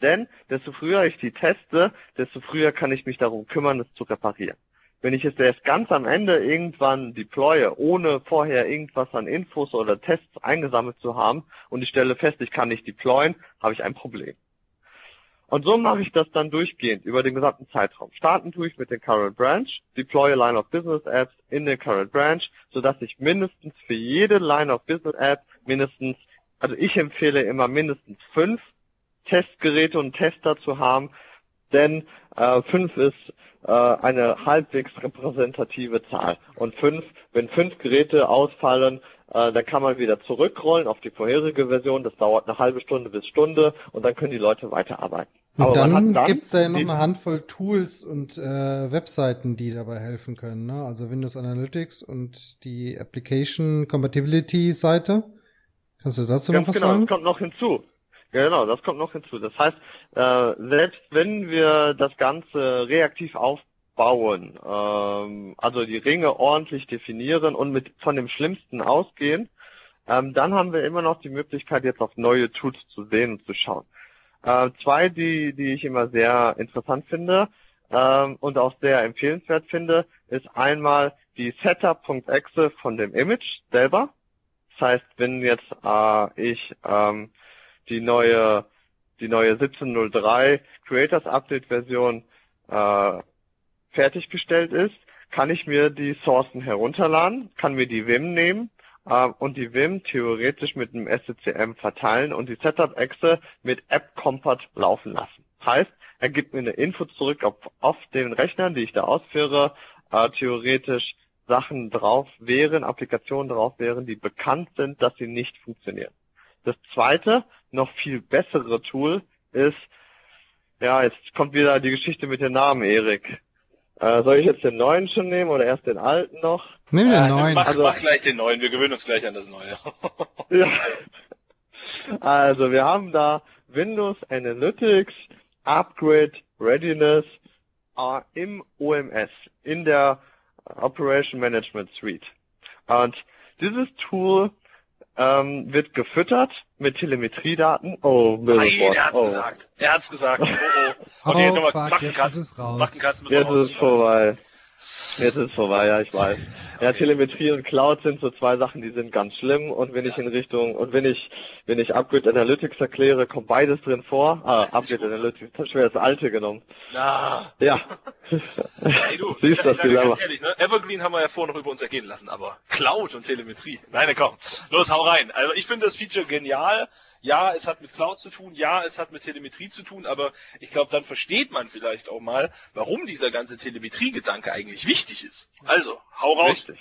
Denn desto früher ich die teste, desto früher kann ich mich darum kümmern, es zu reparieren. Wenn ich es erst ganz am Ende irgendwann deploye, ohne vorher irgendwas an Infos oder Tests eingesammelt zu haben und ich stelle fest, ich kann nicht deployen, habe ich ein Problem. Und so mache ich das dann durchgehend über den gesamten Zeitraum. Starten tue ich mit den Current Branch, deploye Line of Business Apps in den Current Branch, sodass ich mindestens für jede Line of Business App mindestens, also ich empfehle immer mindestens fünf Testgeräte und Tester zu haben, denn äh, fünf ist äh, eine halbwegs repräsentative Zahl. Und fünf, wenn fünf Geräte ausfallen, äh, dann kann man wieder zurückrollen auf die vorherige Version. Das dauert eine halbe Stunde bis Stunde und dann können die Leute weiterarbeiten. Und Aber dann, dann gibt es da ja noch eine Handvoll Tools und äh, Webseiten, die dabei helfen können. Ne? Also Windows Analytics und die Application Compatibility Seite. Kannst du dazu Ganz noch was genau, sagen? Das kommt noch hinzu. Genau, das kommt noch hinzu. Das heißt, äh, selbst wenn wir das Ganze reaktiv aufbauen, ähm, also die Ringe ordentlich definieren und mit von dem Schlimmsten ausgehen, ähm, dann haben wir immer noch die Möglichkeit, jetzt auf neue Tools zu sehen und zu schauen. Äh, zwei, die, die ich immer sehr interessant finde ähm, und auch sehr empfehlenswert finde, ist einmal die Setup.exe von dem Image selber. Das heißt, wenn jetzt äh, ich ähm, die neue, die neue 1703 Creators Update Version äh, fertiggestellt ist, kann ich mir die Sourcen herunterladen, kann mir die Vim nehmen äh, und die Vim theoretisch mit einem SCCM verteilen und die Setup-Exe mit App-Compat laufen lassen. Heißt, er gibt mir eine Info zurück auf, auf den Rechnern, die ich da ausführe, äh, theoretisch Sachen drauf wären, Applikationen drauf wären, die bekannt sind, dass sie nicht funktionieren. Das zweite, noch viel bessere Tool ist, ja, jetzt kommt wieder die Geschichte mit dem Namen, Erik. Äh, soll ich jetzt den neuen schon nehmen oder erst den alten noch? Nimm den äh, neuen. Mach, also, mach gleich den neuen, wir gewöhnen uns gleich an das neue. ja. Also wir haben da Windows Analytics Upgrade Readiness äh, im OMS, in der Operation Management Suite. Und dieses Tool ähm, wird gefüttert mit Telemetriedaten. Oh, Nein, er hat's oh. gesagt. Er hat's gesagt. Oh, oh. Und oh, jetzt ist es raus. Jetzt ist es vorbei. Jetzt ist es vorbei, ja, ich weiß. Ja, Telemetrie und Cloud sind so zwei Sachen, die sind ganz schlimm. Und wenn ich in Richtung, und wenn ich, wenn ich Upgrade Analytics erkläre, kommt beides drin vor. Ah, Upgrade Analytics, das wäre das alte genommen. Na. Ja. Hey du, Siehst ich, das ich ganz ehrlich, ne? Evergreen haben wir ja vorher noch über uns ergehen lassen, aber Cloud und Telemetrie. Nein, komm. Los, hau rein. Also ich finde das Feature genial. Ja, es hat mit Cloud zu tun, ja, es hat mit Telemetrie zu tun, aber ich glaube, dann versteht man vielleicht auch mal, warum dieser ganze Telemetrie-Gedanke eigentlich wichtig ist. Also, hau raus. Richtig.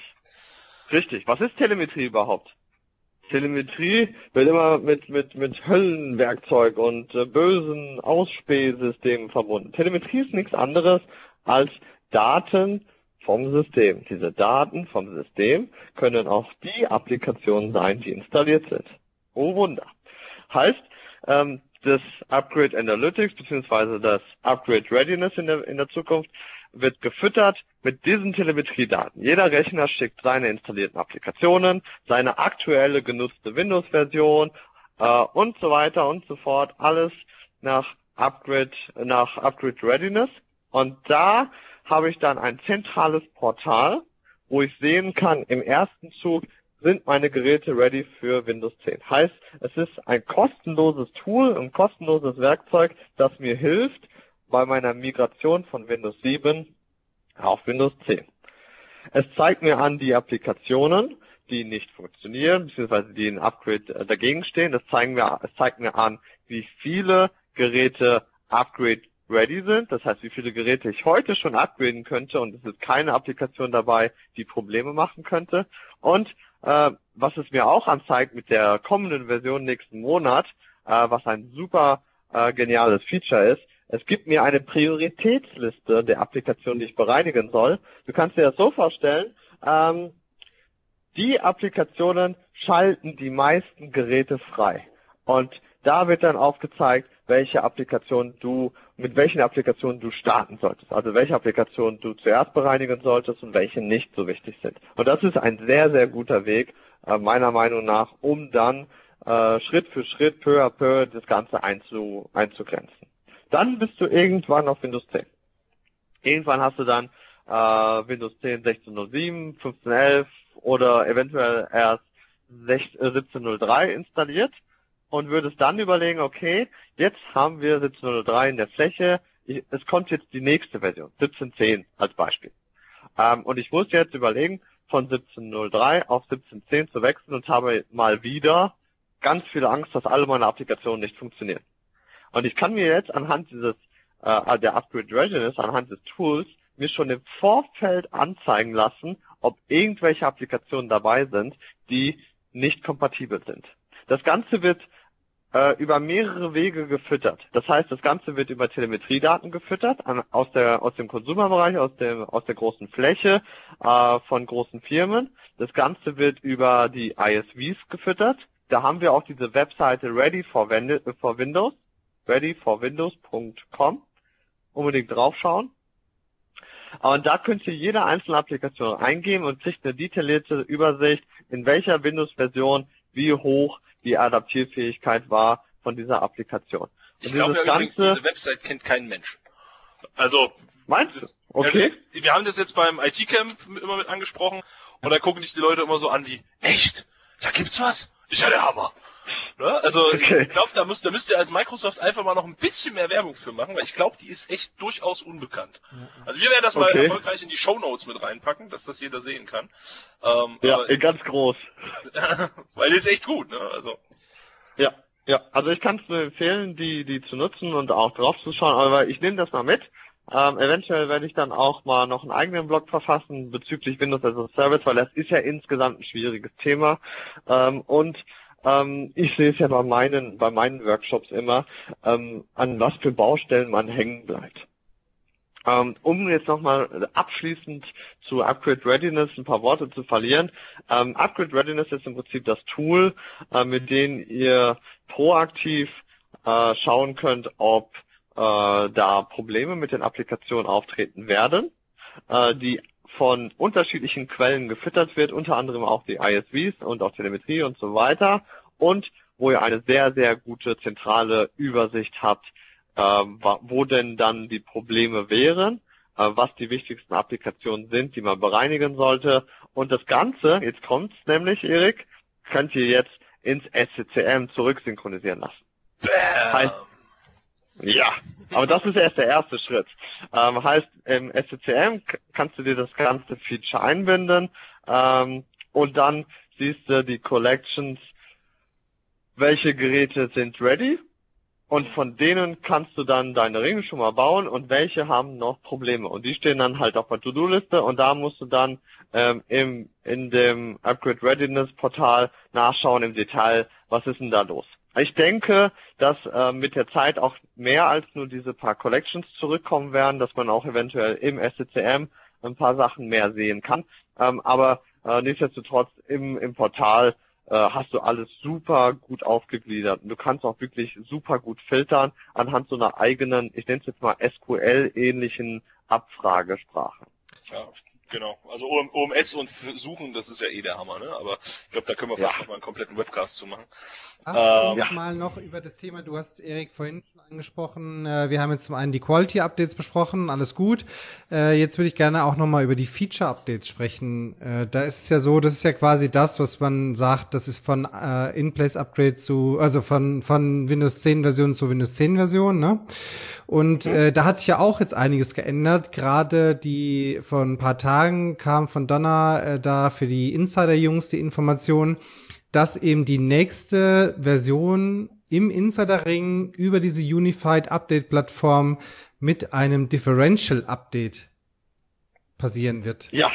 Richtig. Was ist Telemetrie überhaupt? Telemetrie wird immer mit, mit, mit Höllenwerkzeug und äh, bösen Ausspähsystemen verbunden. Telemetrie ist nichts anderes als Daten vom System. Diese Daten vom System können auch die Applikationen sein, die installiert sind. Oh Wunder. Heißt, ähm, das Upgrade Analytics bzw. das Upgrade Readiness in der, in der Zukunft wird gefüttert mit diesen Telemetriedaten. Jeder Rechner schickt seine installierten Applikationen, seine aktuelle genutzte Windows-Version äh, und so weiter und so fort. Alles nach Upgrade, nach Upgrade Readiness. Und da habe ich dann ein zentrales Portal, wo ich sehen kann, im ersten Zug sind meine Geräte ready für Windows 10. Heißt, es ist ein kostenloses Tool, ein kostenloses Werkzeug, das mir hilft bei meiner Migration von Windows 7 auf Windows 10. Es zeigt mir an die Applikationen, die nicht funktionieren, beziehungsweise die in Upgrade äh, dagegen stehen. Das zeigen mir, es zeigt mir an, wie viele Geräte Upgrade ready sind. Das heißt, wie viele Geräte ich heute schon upgraden könnte und es ist keine Applikation dabei, die Probleme machen könnte. Und äh, was es mir auch anzeigt mit der kommenden Version nächsten Monat, äh, was ein super äh, geniales Feature ist, es gibt mir eine Prioritätsliste der Applikationen, die ich bereinigen soll. Du kannst dir das so vorstellen, ähm, die Applikationen schalten die meisten Geräte frei. Und da wird dann aufgezeigt, welche Applikation du, mit welchen Applikationen du starten solltest. Also welche Applikationen du zuerst bereinigen solltest und welche nicht so wichtig sind. Und das ist ein sehr, sehr guter Weg, äh, meiner Meinung nach, um dann äh, Schritt für Schritt, peu à peu, das Ganze einzu, einzugrenzen. Dann bist du irgendwann auf Windows 10. Irgendwann hast du dann äh, Windows 10 16.07, 15.11 oder eventuell erst 16, äh, 17.03 installiert und würdest dann überlegen, okay, jetzt haben wir 17.03 in der Fläche, ich, es kommt jetzt die nächste Version, 17.10 als Beispiel. Ähm, und ich muss jetzt überlegen, von 17.03 auf 17.10 zu wechseln und habe mal wieder ganz viel Angst, dass alle meine Applikationen nicht funktionieren. Und ich kann mir jetzt anhand dieses äh, der Upgrade Readiness, anhand des Tools, mir schon im Vorfeld anzeigen lassen, ob irgendwelche Applikationen dabei sind, die nicht kompatibel sind. Das Ganze wird äh, über mehrere Wege gefüttert. Das heißt, das Ganze wird über Telemetriedaten gefüttert an, aus der aus dem Konsumerbereich, aus dem aus der großen Fläche äh, von großen Firmen. Das Ganze wird über die ISVs gefüttert. Da haben wir auch diese Webseite Ready for, for Windows, readyforwindows.com. Unbedingt draufschauen. Und da könnt ihr jede einzelne Applikation eingeben und kriegt eine detaillierte Übersicht, in welcher Windows-Version wie hoch die Adaptierfähigkeit war von dieser Applikation. Ich Und glaube ja übrigens, diese Website kennt kein Mensch. Also, Meinst du? das, Okay. Also, wir haben das jetzt beim IT-Camp immer mit angesprochen und da gucken dich die Leute immer so an wie, echt? Da gibt's was? Ist ja der Hammer. Ne? Also Okay. ich glaube, da müsst, da müsst ihr als Microsoft einfach mal noch ein bisschen mehr Werbung für machen, weil ich glaube, die ist echt durchaus unbekannt. Also wir werden das mal Okay. erfolgreich in die Show Notes mit reinpacken, dass das jeder sehen kann. Ähm, Ja, aber, ganz groß. weil die ist echt gut, ne? Also Ja, ja. Also ich kann es nur empfehlen, die, die zu nutzen und auch drauf zu schauen, aber ich nehme das mal mit. Ähm, eventuell werde ich dann auch mal noch einen eigenen Blog verfassen bezüglich Windows as a Service, weil das ist ja insgesamt ein schwieriges Thema. Ähm, und ähm, ich sehe es ja bei meinen, bei meinen Workshops immer, ähm, an was für Baustellen man hängen bleibt. Ähm, um jetzt nochmal abschließend zu Upgrade Readiness ein paar Worte zu verlieren. Ähm, Upgrade Readiness ist im Prinzip das Tool, äh, mit dem ihr proaktiv äh, schauen könnt, ob äh, da Probleme mit den Applikationen auftreten werden, äh, die von unterschiedlichen Quellen gefüttert wird, unter anderem auch die ISVs und auch Telemetrie und so weiter und wo ihr eine sehr, sehr gute zentrale Übersicht habt, ähm, wo denn dann die Probleme wären, äh, was die wichtigsten Applikationen sind, die man bereinigen sollte. Und das Ganze, jetzt kommt's nämlich, Erik, könnt ihr jetzt ins SCCM zurücksynchronisieren lassen. Bam. Heißt, ja, aber das ist erst der erste Schritt. Ähm, heißt, im SCCM kannst du dir das ganze Feature einbinden ähm, und dann siehst du die Collections, welche Geräte sind ready und von denen kannst du dann deine Ringe schon mal bauen und welche haben noch Probleme. Und die stehen dann halt auf der To-Do-Liste und da musst du dann ähm, im, in dem Upgrade Readiness Portal nachschauen im Detail, was ist denn da los. Ich denke, dass äh, mit der Zeit auch mehr als nur diese paar Collections zurückkommen werden, dass man auch eventuell im SCCM ein paar Sachen mehr sehen kann. Ähm, aber äh, nichtsdestotrotz im, im Portal äh, hast du alles super gut aufgegliedert. Und du kannst auch wirklich super gut filtern anhand so einer eigenen, ich nenne es jetzt mal SQL-ähnlichen Abfragesprache. Ja, genau. Also OM, OMS und Suchen, das ist ja eh der Hammer, ne? Aber ich glaube, da können wir fast Ja. noch mal einen kompletten Webcast zu machen. Lass Ähm, uns ja. mal noch über das Thema, du hast Erik vorhin schon angesprochen, äh, wir haben jetzt zum einen die Quality-Updates besprochen, alles gut. Äh, Jetzt würde ich gerne auch nochmal über die Feature-Updates sprechen. Äh, Da ist es ja so, das ist ja quasi das, was man sagt, das ist von In-Place-Upgrade zu, also von, von Windows 10 Version zu Windows 10 Version, ne? Und äh, da hat sich ja auch jetzt einiges geändert. Gerade die vor ein paar Tagen kam von Donner äh, da für die Insider-Jungs die Information, dass eben die nächste Version im Insider-Ring über diese Unified Update-Plattform mit einem Differential Update passieren wird. Ja,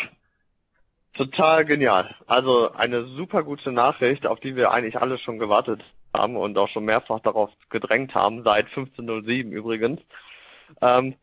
total genial. Also eine super gute Nachricht, auf die wir eigentlich alle schon gewartet haben und auch schon mehrfach darauf gedrängt haben, seit 15.07 übrigens. Ähm,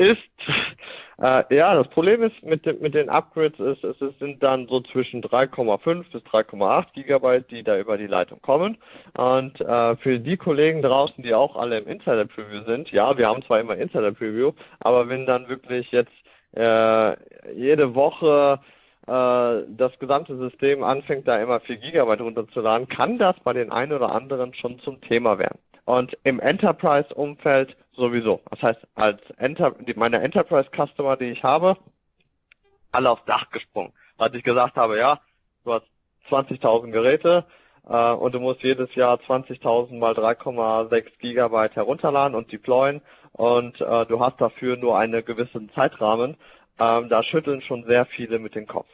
ist, äh, ja, das Problem ist mit, den- mit den Upgrades ist, es es sind dann so zwischen 3,5 bis 3,8 Gigabyte, die da über die Leitung kommen. Und äh, für die Kollegen draußen, die auch alle im Insider Preview sind, ja, wir haben zwar immer Insider Preview, aber wenn dann wirklich jetzt äh, jede Woche äh, das gesamte System anfängt, da immer 4 Gigabyte runterzuladen, kann das bei den einen oder anderen schon zum Thema werden. Und im Enterprise-Umfeld sowieso. Das heißt, als Enter meine Enterprise-Customer, die ich habe, alle aufs Dach gesprungen. Als ich gesagt habe, ja, du hast 20.000 Geräte äh, und du musst jedes Jahr 20.000 mal 3,6 Gigabyte herunterladen und deployen und äh, du hast dafür nur einen gewissen Zeitrahmen, ähm, da schütteln schon sehr viele mit dem Kopf.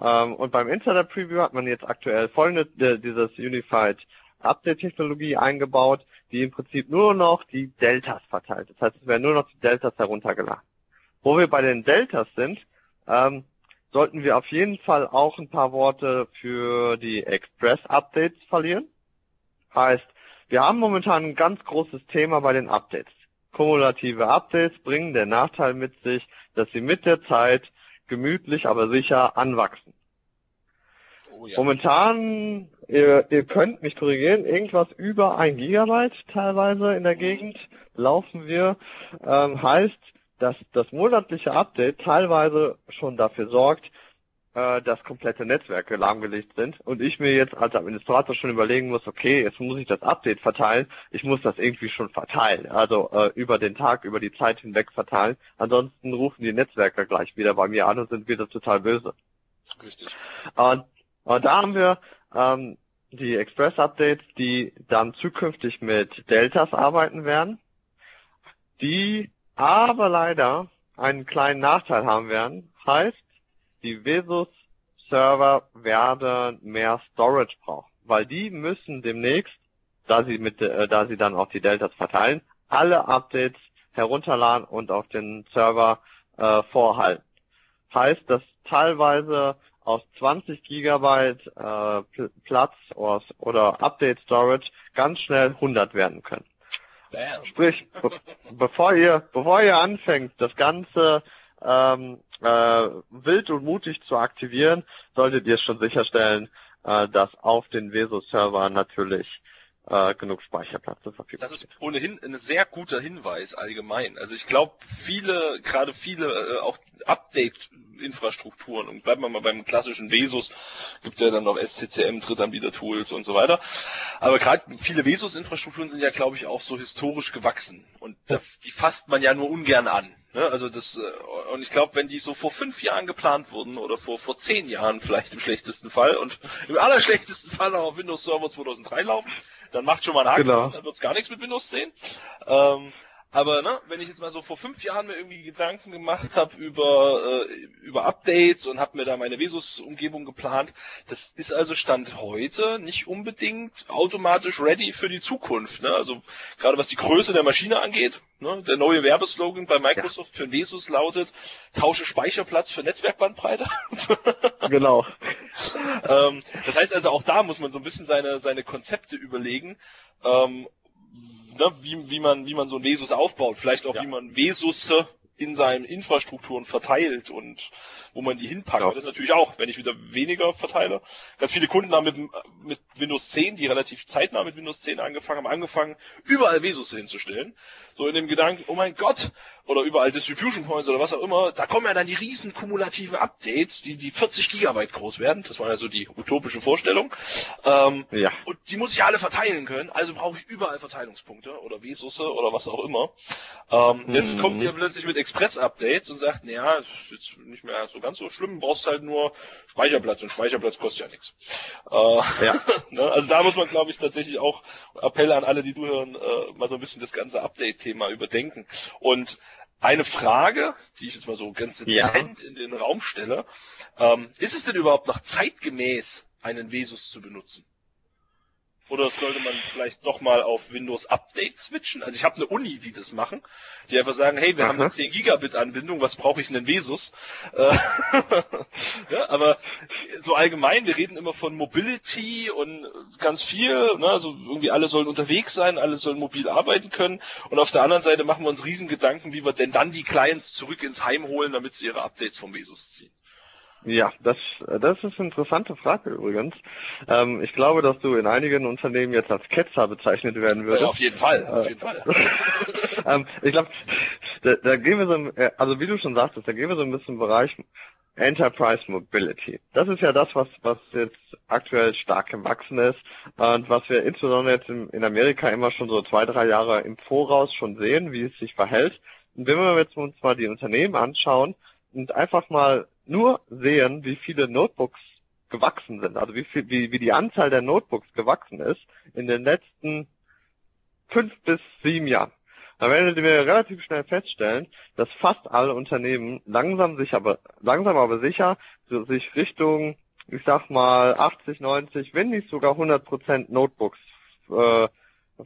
Ähm, und beim Insider Preview hat man jetzt aktuell folgende, äh, dieses Unified Update-Technologie eingebaut, die im Prinzip nur noch die Deltas verteilt. Das heißt, es werden nur noch die Deltas heruntergeladen. Wo wir bei den Deltas sind, ähm, sollten wir auf jeden Fall auch ein paar Worte für die Express-Updates verlieren. Heißt, wir haben momentan ein ganz großes Thema bei den Updates. Kumulative Updates bringen den Nachteil mit sich, dass sie mit der Zeit gemütlich, aber sicher anwachsen. Oh ja. Momentan, ihr, ihr könnt mich korrigieren, irgendwas über ein Gigabyte teilweise in der Gegend laufen wir. Ähm, heißt, dass das monatliche Update teilweise schon dafür sorgt, äh, dass komplette Netzwerke lahmgelegt sind und ich mir jetzt als Administrator schon überlegen muss, okay, jetzt muss ich das Update verteilen, ich muss das irgendwie schon verteilen, also äh, über den Tag, über die Zeit hinweg verteilen, ansonsten rufen die Netzwerker gleich wieder bei mir an und sind wieder total böse. Richtig. Und, und da haben wir ähm, die Express-Updates, die dann zukünftig mit Deltas arbeiten werden, die aber leider einen kleinen Nachteil haben werden. Heißt, die Vesus-Server werden mehr Storage brauchen, weil die müssen demnächst, da sie mit, äh, da sie dann auch die Deltas verteilen, alle Updates herunterladen und auf den Server äh, vorhalten. Heißt, dass teilweise aus 20 Gigabyte äh, Pl- Platz oder, oder Update Storage ganz schnell 100 werden können. Bam. Sprich, be bevor ihr, bevor ihr anfängt, das Ganze ähm, äh, wild und mutig zu aktivieren, solltet ihr schon sicherstellen, äh, dass auf den Veso-Server natürlich äh, genug Speicherplatz zur Verfügung Das ist ohnehin ein sehr guter Hinweis allgemein. Also ich glaube, viele, gerade viele äh, auch Update-Infrastrukturen und bleiben wir mal beim klassischen Vesus, gibt ja dann noch SCCM, Drittanbieter-Tools und so weiter. Aber gerade viele Vesus-Infrastrukturen sind ja, glaube ich, auch so historisch gewachsen und da, die fasst man ja nur ungern an. Ne? Also das äh, Und ich glaube, wenn die so vor fünf Jahren geplant wurden oder vor, vor zehn Jahren vielleicht im schlechtesten Fall und im allerschlechtesten Fall auch auf Windows Server 2003 laufen, dann macht schon mal einen Haken, genau. dann wird's gar nichts mit Windows 10. Ähm, aber ne, wenn ich jetzt mal so vor fünf Jahren mir irgendwie Gedanken gemacht habe über äh, über Updates und habe mir da meine Vesus-Umgebung geplant, das ist also Stand heute nicht unbedingt automatisch ready für die Zukunft. Ne? Also gerade was die Größe der Maschine angeht. Ne? Der neue Werbeslogan bei Microsoft ja. für Vesus lautet: Tausche Speicherplatz für Netzwerkbandbreite. genau. ähm, das heißt also auch da muss man so ein bisschen seine seine Konzepte überlegen. Ähm, ne, wie, wie man, wie man so ein Vesus aufbaut, vielleicht auch ja. wie man Vesus in seinen Infrastrukturen verteilt und wo man die hinpackt. Ja. Das ist natürlich auch, wenn ich wieder weniger verteile. Ganz viele Kunden haben mit, mit Windows 10, die relativ zeitnah mit Windows 10 angefangen haben, angefangen, überall Vesus hinzustellen. So in dem Gedanken, oh mein Gott, oder überall Distribution Points oder was auch immer, da kommen ja dann die riesen kumulative Updates, die, die 40 Gigabyte groß werden. Das war ja so die utopische Vorstellung. Ähm, ja. Und die muss ich alle verteilen können, also brauche ich überall Verteilungspunkte oder Vesus oder was auch immer. Ähm, mhm. Jetzt kommt ihr plötzlich mit Express-Updates und sagt, naja, ist jetzt nicht mehr so ganz so schlimm, brauchst halt nur Speicherplatz und Speicherplatz kostet ja nichts. Äh, ja. ne? Also da muss man, glaube ich, tatsächlich auch Appell an alle, die zuhören, äh, mal so ein bisschen das ganze Update-Thema überdenken. Und eine Frage, die ich jetzt mal so ganz dezent ja. in den Raum stelle, ähm, ist es denn überhaupt noch zeitgemäß, einen Vesus zu benutzen? Oder sollte man vielleicht doch mal auf Windows Update switchen? Also ich habe eine Uni, die das machen, die einfach sagen, hey, wir Aha. haben eine 10 Gigabit Anbindung, was brauche ich denn in Vesus? Äh, ja, aber so allgemein, wir reden immer von Mobility und ganz viel, ne? also irgendwie alle sollen unterwegs sein, alle sollen mobil arbeiten können und auf der anderen Seite machen wir uns riesen Gedanken, wie wir denn dann die Clients zurück ins Heim holen, damit sie ihre Updates vom Vesus ziehen. Ja, das, das ist eine interessante Frage übrigens. Ähm, ich glaube, dass du in einigen Unternehmen jetzt als Ketzer bezeichnet werden würdest. Ja, auf jeden Fall, auf jeden Fall. ähm, ich glaube, da, da gehen wir so, äh, also wie du schon sagtest, da gehen wir so ein bisschen im Bereich Enterprise Mobility. Das ist ja das, was, was jetzt aktuell stark gewachsen ist und was wir insbesondere jetzt in, in Amerika immer schon so zwei, drei Jahre im Voraus schon sehen, wie es sich verhält. Und wenn wir jetzt uns mal die Unternehmen anschauen und einfach mal nur sehen, wie viele Notebooks gewachsen sind, also wie, viel, wie, wie die Anzahl der Notebooks gewachsen ist in den letzten fünf bis sieben Jahren. Da werdet ihr relativ schnell feststellen, dass fast alle Unternehmen langsam sich aber, langsam aber sicher so sich Richtung, ich sag mal, 80, 90, wenn nicht sogar 100 Prozent Notebooks äh,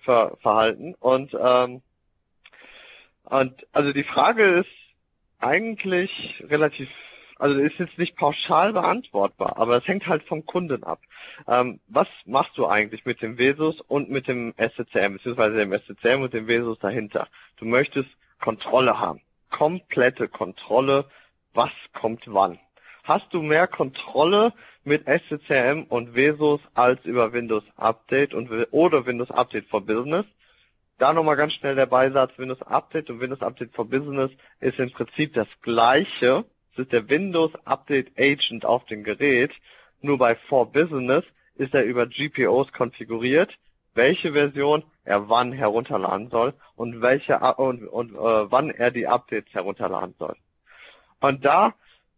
ver, verhalten. Und, ähm, und also die Frage ist eigentlich relativ also ist jetzt nicht pauschal beantwortbar, aber es hängt halt vom Kunden ab. Ähm, was machst du eigentlich mit dem Vesus und mit dem SCCM, beziehungsweise dem SCCM und dem Vesus dahinter? Du möchtest Kontrolle haben. Komplette Kontrolle, was kommt wann. Hast du mehr Kontrolle mit SCCM und Vesus als über Windows Update und oder Windows Update for Business? Da nochmal ganz schnell der Beisatz, Windows Update und Windows Update for Business ist im Prinzip das gleiche, ist der Windows Update Agent auf dem Gerät. Nur bei For Business ist er über GPOs konfiguriert, welche Version er wann herunterladen soll und welche und, und äh, wann er die Updates herunterladen soll. Und da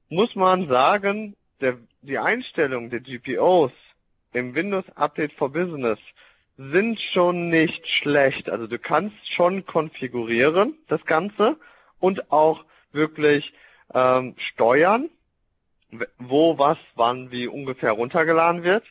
muss man sagen, der, die Einstellung der GPOs im Windows Update for Business sind schon nicht schlecht. Also du kannst schon konfigurieren das Ganze und auch wirklich ähm, steuern, wo was wann wie ungefähr runtergeladen wird.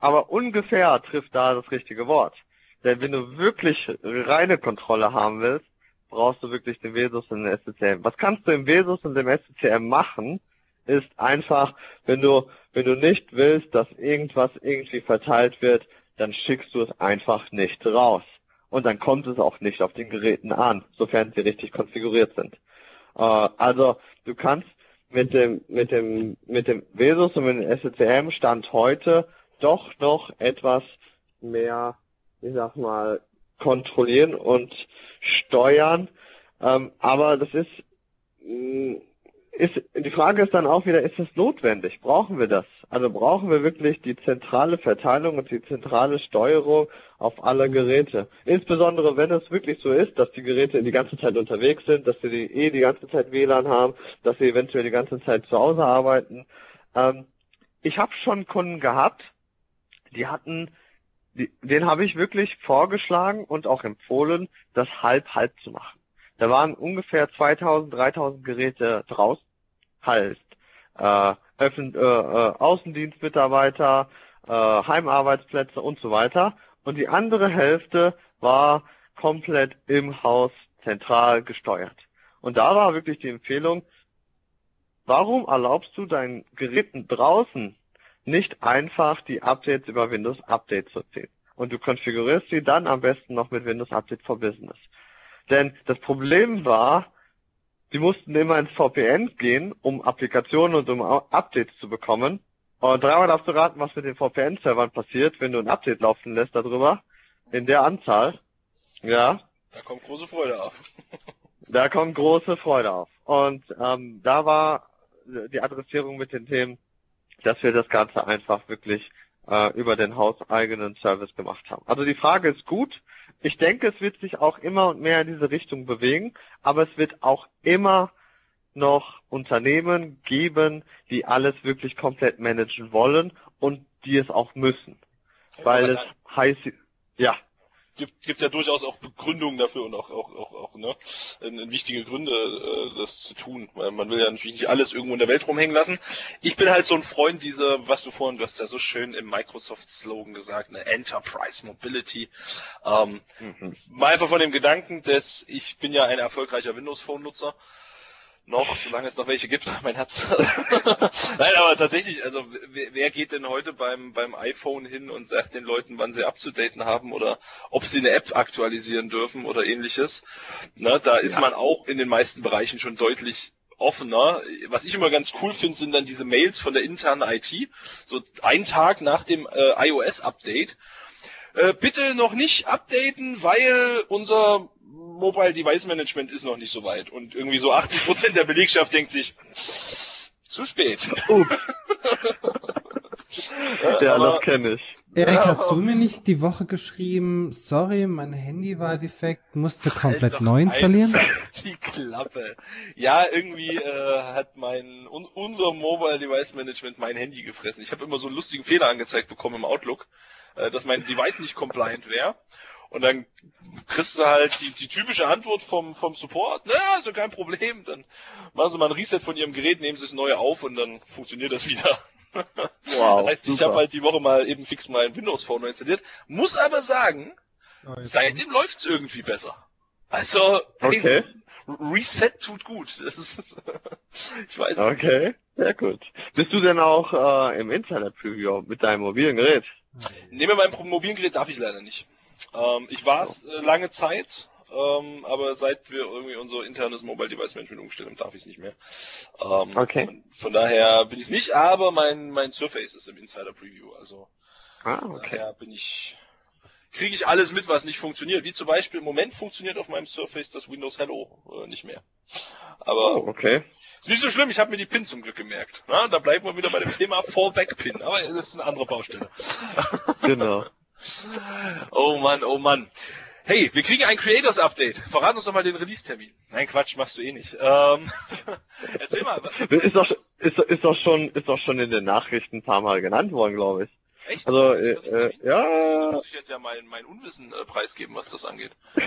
Aber ungefähr trifft da das richtige Wort. Denn wenn du wirklich reine Kontrolle haben willst, brauchst du wirklich den Vesus und den SCCM. Was kannst du im Vesus und dem SCCM machen, ist einfach, wenn du, wenn du nicht willst, dass irgendwas irgendwie verteilt wird, dann schickst du es einfach nicht raus. Und dann kommt es auch nicht auf den Geräten an, sofern sie richtig konfiguriert sind. Äh, also du kannst mit dem mit dem mit dem Vesus und mit dem SCCM Stand heute doch noch etwas mehr, ich sag mal, kontrollieren und steuern. Ähm, aber das ist mm, ist, die Frage ist dann auch wieder, ist es notwendig? Brauchen wir das? Also brauchen wir wirklich die zentrale Verteilung und die zentrale Steuerung auf alle Geräte? Insbesondere wenn es wirklich so ist, dass die Geräte die ganze Zeit unterwegs sind, dass sie die, eh die ganze Zeit WLAN haben, dass sie eventuell die ganze Zeit zu Hause arbeiten. Ähm, ich habe schon Kunden gehabt, die hatten, die, den habe ich wirklich vorgeschlagen und auch empfohlen, das halb-halb zu machen. Da waren ungefähr 2000, 3000 Geräte draußen, heißt äh, Öffn äh, äh, Außendienstmitarbeiter, äh, Heimarbeitsplätze und so weiter. Und die andere Hälfte war komplett im Haus zentral gesteuert. Und da war wirklich die Empfehlung, warum erlaubst du deinen Geräten draußen nicht einfach die Updates über Windows Update zu ziehen? Und du konfigurierst sie dann am besten noch mit Windows Update for Business. Denn das Problem war, die mussten immer ins VPN gehen, um Applikationen und um Updates zu bekommen. Und dreimal darfst du raten, was mit den VPN-Servern passiert, wenn du ein Update laufen lässt darüber. In der Anzahl. Ja. Da kommt große Freude auf. da kommt große Freude auf. Und ähm, da war die Adressierung mit den Themen, dass wir das Ganze einfach wirklich äh, über den hauseigenen Service gemacht haben. Also die Frage ist gut. Ich denke, es wird sich auch immer und mehr in diese Richtung bewegen, aber es wird auch immer noch Unternehmen geben, die alles wirklich komplett managen wollen und die es auch müssen. Weil es heißt, ja, gibt, gibt ja durchaus auch Begründungen dafür und auch, auch, auch, auch ne, wichtige Gründe, äh, das zu tun. Weil man will ja natürlich nicht alles irgendwo in der Welt rumhängen lassen. Ich bin halt so ein Freund dieser, was du vorhin, du hast ja so schön im Microsoft-Slogan gesagt, eine Enterprise Mobility. Ähm, mhm. Mal einfach von dem Gedanken, dass ich bin ja ein erfolgreicher Windows-Phone-Nutzer noch, solange es noch welche gibt, mein Herz. Nein, aber tatsächlich, also wer, geht denn heute beim, beim iPhone hin und sagt den Leuten, wann sie abzudaten haben oder ob sie eine App aktualisieren dürfen oder ähnliches? Na, da ist ja. man auch in den meisten Bereichen schon deutlich offener. Was ich immer ganz cool finde, sind dann diese Mails von der internen IT, so ein Tag nach dem äh, iOS-Update. Äh, bitte noch nicht updaten, weil unser Mobile Device Management ist noch nicht so weit. Und irgendwie so 80 Prozent der Belegschaft denkt sich, zu spät. Uh. ja, Aber, das kenne ich. Erik, hast du mir nicht die Woche geschrieben, sorry, mein Handy war defekt, musste komplett neu installieren? Die Klappe. Ja, irgendwie äh, hat mein un, unser Mobile Device Management mein Handy gefressen. Ich habe immer so einen lustigen Fehler angezeigt bekommen im Outlook, äh, dass mein Device nicht compliant wäre. Und dann kriegst du halt die, die typische Antwort vom, vom Support, na, ist ja kein Problem, dann machen sie mal ein Reset von ihrem Gerät, nehmen sie es neu auf und dann funktioniert das wieder. Wow, das heißt, super. ich habe halt die Woche mal eben fix mein Windows Phone neu installiert, muss aber sagen, oh, seitdem läuft's irgendwie besser. Also, okay. hey, Reset tut gut. Das ist, ich weiß. Okay, sehr gut. Bist du denn auch äh, im Internet Preview mit deinem mobilen Gerät? Nee, mit meinem mobilen Gerät darf ich leider nicht. Ähm, ich war es äh, lange Zeit, ähm, aber seit wir irgendwie unser internes Mobile Device Management umstellen darf ich es nicht mehr. Ähm, okay. Von, von, daher bin ich es nicht, aber mein mein Surface ist im Insider Preview, also ah, okay. daher bin ich kriege ich alles mit, was nicht funktioniert. Wie zum Beispiel im Moment funktioniert auf meinem Surface das Windows Hello äh, nicht mehr. Aber oh, okay. ist nicht so schlimm, ich habe mir die Pin zum Glück gemerkt. Na, da bleiben wir wieder bei dem Thema Fallback Pin, aber das ist eine andere Baustelle. Genau. Oh Mann, oh Mann. Hey, wir kriegen ein Creators Update. Verrat uns doch mal den Release-Termin. Nein, Quatsch, machst du eh nicht. Ähm, erzähl mal, was ist doch, ist, ist doch schon, ist doch schon in den Nachrichten ein paar Mal genannt worden, glaube ich. Echt? Also, äh, ja. Muss ich jetzt ja mein, mein Unwissen äh, preisgeben, was das angeht.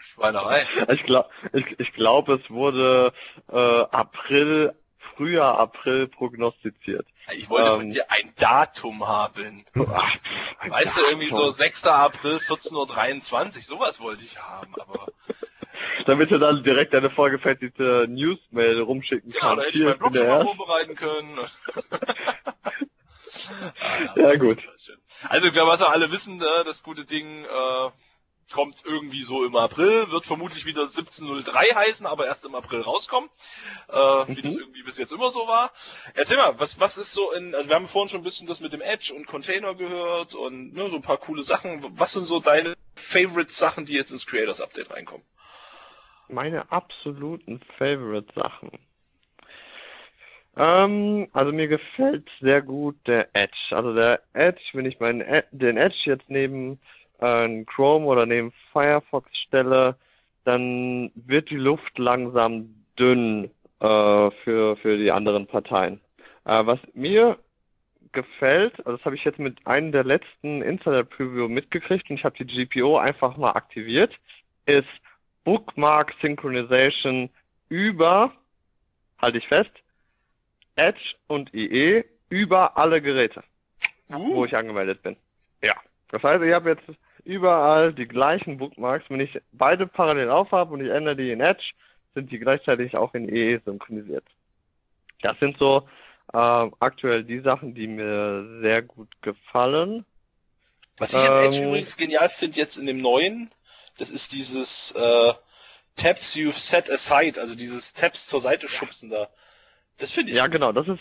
Schweinerei. Ich glaube, ich, ich glaub, es wurde äh, April Frühjahr, April prognostiziert. Ich wollte ähm, von dir ein Datum haben. Ach, weißt Datum. du, irgendwie so 6. April, 14.23 Uhr, sowas wollte ich haben, aber... Damit du dann direkt deine vorgefertigte Newsmail rumschicken kannst. Ja, da hätte ich meinen Blog schon mal vorbereiten können. ah, ja, gut. Also, was wir alle wissen, äh, das gute Ding äh, kommt irgendwie so im April, wird vermutlich wieder 1703 heißen, aber erst im April rauskommen, äh, mhm. wie das irgendwie bis jetzt immer so war. Erzähl mal, was, was ist so in, also wir haben vorhin schon ein bisschen das mit dem Edge und Container gehört und ne, so ein paar coole Sachen. Was sind so deine Favorite Sachen, die jetzt ins Creators Update reinkommen? Meine absoluten Favorite Sachen. Ähm, also mir gefällt sehr gut der Edge. Also der Edge, wenn ich meinen Ed den Edge jetzt neben äh, Chrome oder neben Firefox stelle, dann wird die Luft langsam dünn äh, für, für die anderen Parteien. Äh, was mir gefällt, also das habe ich jetzt mit einem der letzten Internet Preview mitgekriegt und ich habe die GPO einfach mal aktiviert, ist Bookmark Synchronization über, halte ich fest, Edge und IE über alle Geräte, uh. wo ich angemeldet bin. Ja. Das heißt, ich habe jetzt überall die gleichen Bookmarks. Wenn ich beide parallel aufhabe und ich ändere die in Edge, sind die gleichzeitig auch in EE synchronisiert. Das sind so äh, aktuell die Sachen, die mir sehr gut gefallen. Was ich ähm, Edge übrigens genial finde jetzt in dem neuen, das ist dieses äh, Tabs you've set aside, also dieses Tabs zur Seite schubsen da. Das finde ich. Ja, genau, das ist,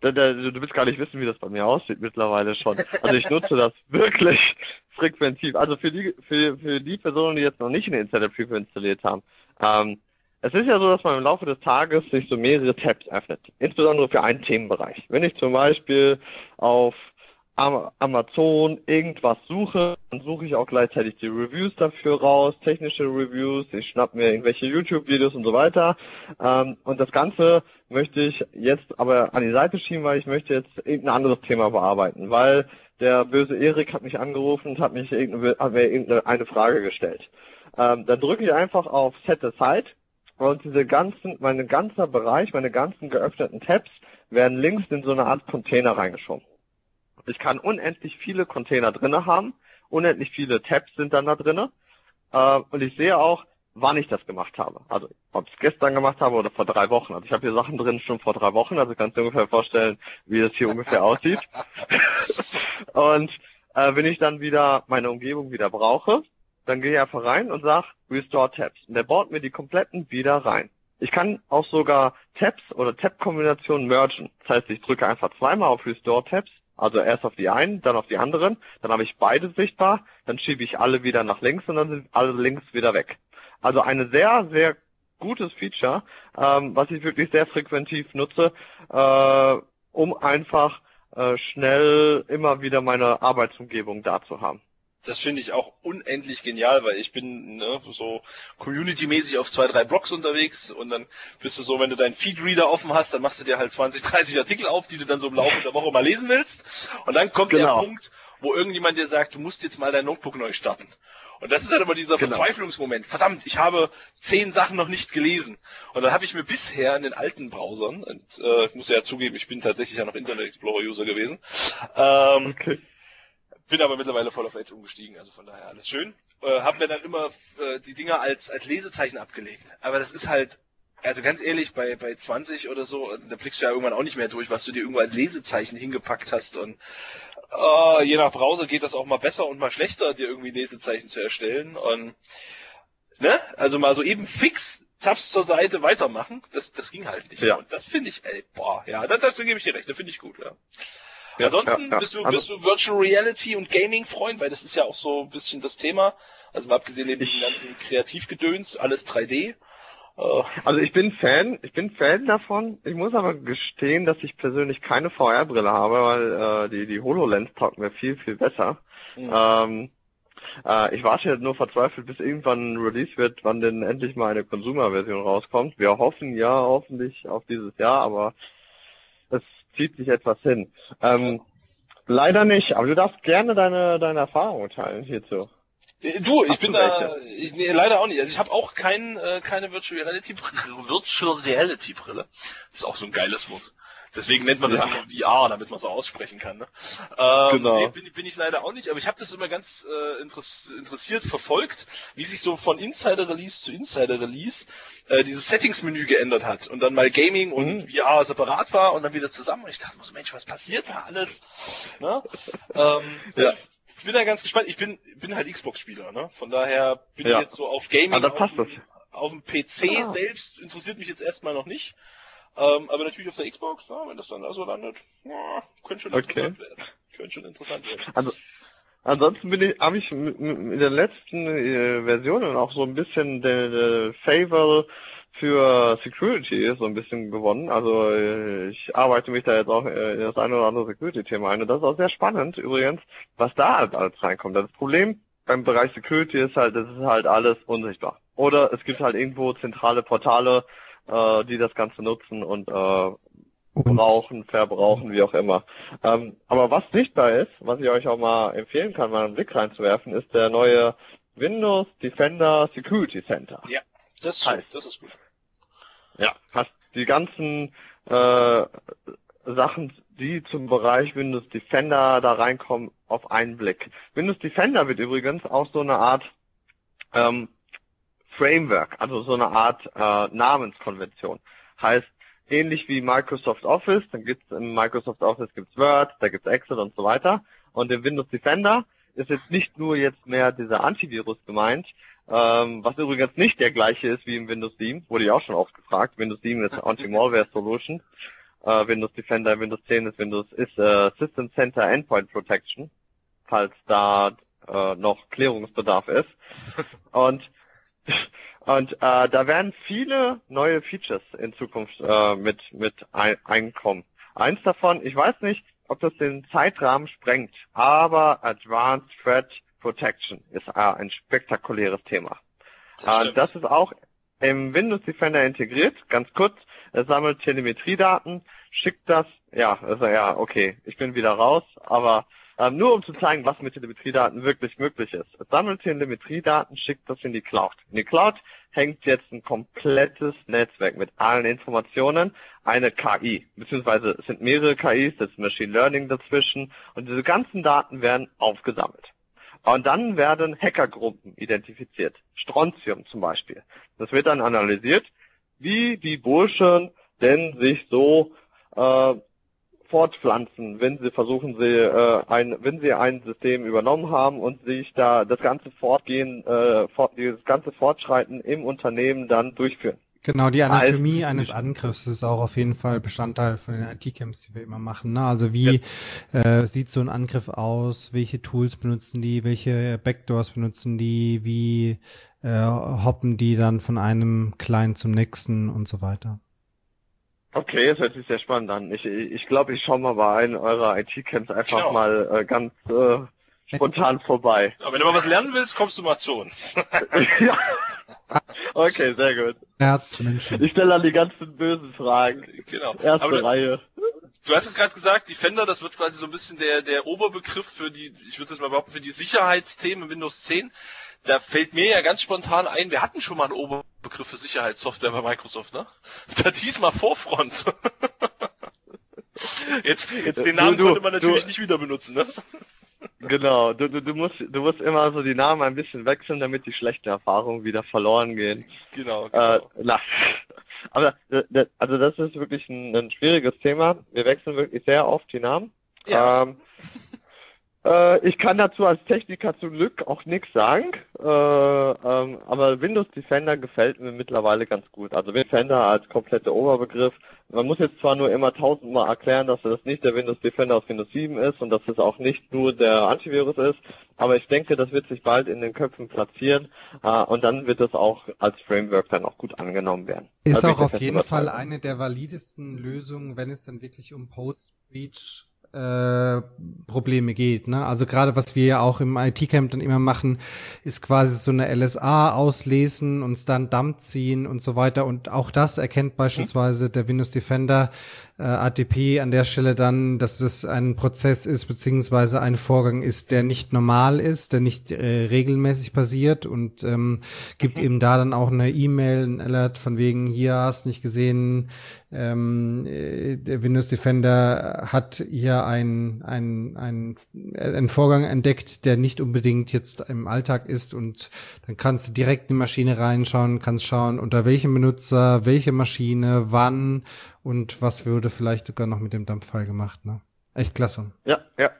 du willst gar nicht wissen, wie das bei mir aussieht mittlerweile schon. Also ich nutze das wirklich frequentiv. Also für die, für, für die Personen, die jetzt noch nicht eine Insider Preview installiert haben, ähm, es ist ja so, dass man im Laufe des Tages sich so mehrere Tabs öffnet, insbesondere für einen Themenbereich. Wenn ich zum Beispiel auf Amazon irgendwas suche, dann suche ich auch gleichzeitig die Reviews dafür raus, technische Reviews, ich schnapp mir irgendwelche YouTube-Videos und so weiter. Ähm, und das Ganze möchte ich jetzt aber an die Seite schieben, weil ich möchte jetzt irgendein anderes Thema bearbeiten, weil der böse Erik hat mich angerufen und hat, mich hat mir irgendeine Frage gestellt. Ähm, dann drücke ich einfach auf Set Aside und diese ganzen, mein ganzer Bereich, meine ganzen geöffneten Tabs werden links in so eine Art Container reingeschoben. Ich kann unendlich viele Container drinne haben, unendlich viele Tabs sind dann da drinne äh, und ich sehe auch, wann ich das gemacht habe. Also ob ich es gestern gemacht habe oder vor drei Wochen. Also ich habe hier Sachen drin schon vor drei Wochen, also kannst du dir ungefähr vorstellen, wie das hier ungefähr aussieht. und äh, wenn ich dann wieder meine Umgebung wieder brauche, dann gehe ich einfach rein und sage Restore Tabs. Und der baut mir die kompletten wieder rein. Ich kann auch sogar Tabs oder Tab-Kombinationen mergen. Das heißt, ich drücke einfach zweimal auf Restore Tabs, also erst auf die einen, dann auf die anderen, dann habe ich beide sichtbar, dann schiebe ich alle wieder nach links und dann sind alle links wieder weg. Also eine sehr, sehr gutes Feature, ähm, was ich wirklich sehr frequentiv nutze, äh, um einfach äh, schnell immer wieder meine Arbeitsumgebung da zu haben das finde ich auch unendlich genial, weil ich bin ne, so community-mäßig auf zwei, drei Blogs unterwegs und dann bist du so, wenn du deinen Feedreader offen hast, dann machst du dir halt 20, 30 Artikel auf, die du dann so im Laufe der Woche mal lesen willst. Und dann kommt genau. der Punkt, wo irgendjemand dir sagt, du musst jetzt mal dein Notebook neu starten. Und das ist halt immer dieser genau. Verzweiflungsmoment. Verdammt, ich habe zehn Sachen noch nicht gelesen. Und dann habe ich mir bisher in den alten Browsern, und äh, ich muss ja zugeben, ich bin tatsächlich ja noch Internet Explorer User gewesen, ähm, okay bin aber mittlerweile voll auf Edge umgestiegen, also von daher alles schön. Äh, hab mir dann immer äh, die Dinger als, als Lesezeichen abgelegt. Aber das ist halt, also ganz ehrlich, bei, bei 20 oder so, also da blickst du ja irgendwann auch nicht mehr durch, was du dir irgendwo als Lesezeichen hingepackt hast. Und äh, je nach Browser geht das auch mal besser und mal schlechter, dir irgendwie Lesezeichen zu erstellen. Und ne, also mal so eben fix Tabs zur Seite weitermachen, das, das ging halt nicht. Ja. Und das finde ich, ey, boah, ja, da, da gebe ich dir recht, das finde ich gut, ja. Ja, Ansonsten ja, bist du, also, bist du Virtual Reality und Gaming Freund, weil das ist ja auch so ein bisschen das Thema. Also mal abgesehen von den ganzen Kreativgedöns, alles 3D. Äh, also ich bin Fan, ich bin Fan davon. Ich muss aber gestehen, dass ich persönlich keine VR-Brille habe, weil äh, die, die HoloLens taugt mir viel, viel besser. Mhm. Ähm, äh, ich warte jetzt nur verzweifelt, bis irgendwann ein Release wird, wann denn endlich mal eine Consumer-Version rauskommt. Wir hoffen ja hoffentlich auf dieses Jahr, aber zieht sich etwas hin. Ähm, leider nicht, aber du darfst gerne deine, deine Erfahrungen teilen hierzu. Äh, du, ich Hast bin da, ich, nee, leider auch nicht. Also ich habe auch kein, äh, keine Virtual Reality Brille. Virtual Reality Brille. Das ist auch so ein geiles Wort. Deswegen nennt man das ja. immer VR, damit man so aussprechen kann. Ne? Ähm, genau. Nee, bin, bin ich leider auch nicht, aber ich habe das immer ganz äh, interessiert verfolgt, wie sich so von Insider Release zu Insider Release äh, dieses Settings-Menü geändert hat und dann mal Gaming und mhm. VR separat war und dann wieder zusammen. Und ich dachte, so, Mensch, was passiert da alles? Ne? ähm, ja ich bin da ganz gespannt. Ich bin, bin halt Xbox-Spieler, ne? Von daher bin ja. ich jetzt so auf Gaming. Ah, auf, dem, auf dem PC ah. selbst interessiert mich jetzt erstmal noch nicht. Ähm, aber natürlich auf der Xbox, ja, wenn das dann da so landet, ja, könnte schon okay. interessant werden. Könnte schon interessant werden. Also, ansonsten bin ich, habe ich in der letzten äh, Version auch so ein bisschen der, der Fable für Security so ein bisschen gewonnen. Also ich arbeite mich da jetzt auch in das eine oder andere Security-Thema ein. Und das ist auch sehr spannend übrigens, was da halt alles reinkommt. Das Problem beim Bereich Security ist halt, das ist halt alles unsichtbar. Oder es gibt halt irgendwo zentrale Portale, äh, die das Ganze nutzen und, äh, und brauchen, verbrauchen, wie auch immer. Ähm, aber was sichtbar ist, was ich euch auch mal empfehlen kann, mal einen Blick reinzuwerfen, ist der neue Windows Defender Security Center. Ja, das ist, heißt, das ist gut. Ja, hast die ganzen äh, Sachen, die zum Bereich Windows Defender da reinkommen, auf einen Blick. Windows Defender wird übrigens auch so eine Art ähm, Framework, also so eine Art äh, Namenskonvention. Heißt, ähnlich wie Microsoft Office, dann gibt's im Microsoft Office gibt's Word, da gibt's Excel und so weiter. Und im Windows Defender ist jetzt nicht nur jetzt mehr dieser Antivirus gemeint, ähm, was übrigens nicht der gleiche ist wie im Windows 7, wurde ich auch schon oft gefragt. Windows 7 ist Anti-Malware Solution. Äh, Windows Defender, Windows 10 ist Windows ist äh, System Center Endpoint Protection, falls da äh, noch Klärungsbedarf ist. Und und äh, da werden viele neue Features in Zukunft äh, mit mit ein einkommen. Eins davon, ich weiß nicht, ob das den Zeitrahmen sprengt, aber Advanced Threat Protection ist äh, ein spektakuläres Thema. Das, äh, das ist auch im Windows Defender integriert. Ganz kurz, er sammelt Telemetriedaten, schickt das, ja, also ja, okay, ich bin wieder raus, aber ähm, nur um zu zeigen, was mit Telemetriedaten wirklich möglich ist. Es sammelt Telemetriedaten, schickt das in die Cloud. In die Cloud hängt jetzt ein komplettes Netzwerk mit allen Informationen, eine KI, beziehungsweise es sind mehrere KIs, das ist Machine Learning dazwischen und diese ganzen Daten werden aufgesammelt. Und dann werden Hackergruppen identifiziert. Strontium zum Beispiel. Das wird dann analysiert, wie die Burschen denn sich so äh, fortpflanzen, wenn sie versuchen, sie äh, ein, wenn sie ein System übernommen haben und sich da das ganze Fortgehen, äh, fort, dieses ganze Fortschreiten im Unternehmen dann durchführen. Genau, die Anatomie also, eines Angriffs ist auch auf jeden Fall Bestandteil von den IT-Camps, die wir immer machen. Ne? Also wie ja. äh, sieht so ein Angriff aus? Welche Tools benutzen die? Welche Backdoors benutzen die? Wie äh, hoppen die dann von einem Client zum nächsten und so weiter? Okay, das hört sich sehr spannend an. Ich glaube, ich, glaub, ich schaue mal bei einem eurer IT-Camps einfach genau. mal äh, ganz äh, spontan vorbei. Aber wenn du mal was lernen willst, kommst du mal zu uns. ja. Okay, sehr gut. Erzmenschen. Ich stelle dann die ganzen bösen Fragen. Genau. Erste Aber Reihe. Du hast es gerade gesagt, Defender, das wird quasi so ein bisschen der, der Oberbegriff für die, ich würde jetzt mal behaupten, für die Sicherheitsthemen in Windows 10. Da fällt mir ja ganz spontan ein, wir hatten schon mal einen Oberbegriff für Sicherheitssoftware bei Microsoft, ne? Das hieß mal Vorfront. jetzt, jetzt den Namen du, du, konnte man natürlich du, nicht wieder benutzen, ne? Genau, du, du, du, musst, du musst immer so die Namen ein bisschen wechseln, damit die schlechten Erfahrungen wieder verloren gehen. Genau. genau. Äh, na, aber also das ist wirklich ein, ein, schwieriges Thema. Wir wechseln wirklich sehr oft die Namen. Ja. Ähm, äh, ich kann dazu als Techniker zum Glück auch nichts sagen, äh, ähm, aber Windows Defender gefällt mir mittlerweile ganz gut. Also Defender als kompletter Oberbegriff. Man muss jetzt zwar nur immer tausendmal erklären, dass das nicht der Windows Defender aus Windows 7 ist und dass es auch nicht nur der Antivirus ist, aber ich denke, das wird sich bald in den Köpfen platzieren äh, und dann wird es auch als Framework dann auch gut angenommen werden. Ist also auch auf jeden Fall eine der validesten Lösungen, wenn es dann wirklich um Post-Reach äh, Probleme geht. Ne? Also gerade was wir ja auch im IT-Camp dann immer machen, ist quasi so eine LSA auslesen, uns dann Dump ziehen und so weiter. Und auch das erkennt beispielsweise der Windows Defender äh, ATP an der Stelle dann, dass es ein Prozess ist, beziehungsweise ein Vorgang ist, der nicht normal ist, der nicht äh, regelmäßig passiert und ähm, gibt eben da dann auch eine E-Mail, ein Alert von wegen, hier hast nicht gesehen, ähm, äh, der Windows Defender hat hier ein, ein, ein, ein Vorgang entdeckt, der nicht unbedingt jetzt im Alltag ist und dann kannst du direkt in die Maschine reinschauen, kannst schauen, unter welchem Benutzer, welche Maschine, wann und was würde vielleicht sogar noch mit dem Dampffall gemacht, ne? Echt klasse. Ja, ja.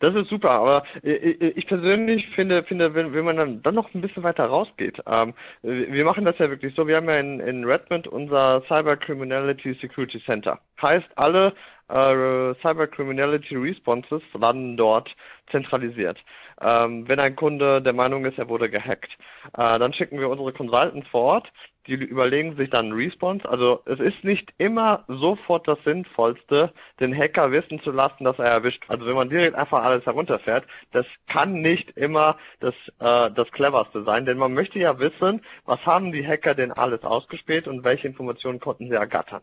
Das ist super, aber ich persönlich finde, finde, wenn, wenn man dann, dann noch ein bisschen weiter rausgeht, ähm, wir machen das ja wirklich so, wir haben ja in, in Redmond unser Cyber Criminality Security Center. Heißt, alle äh, Cyber Criminality Responses landen dort zentralisiert. Ähm, wenn ein Kunde der Meinung ist, er wurde gehackt, äh, dann schicken wir unsere Consultants vor Ort die überlegen sich dann Response. Also es ist nicht immer sofort das Sinnvollste, den Hacker wissen zu lassen, dass er erwischt. Also wenn man direkt einfach alles herunterfährt, das kann nicht immer das, äh, das cleverste sein, denn man möchte ja wissen, was haben die Hacker denn alles ausgespäht und welche Informationen konnten sie ergattern.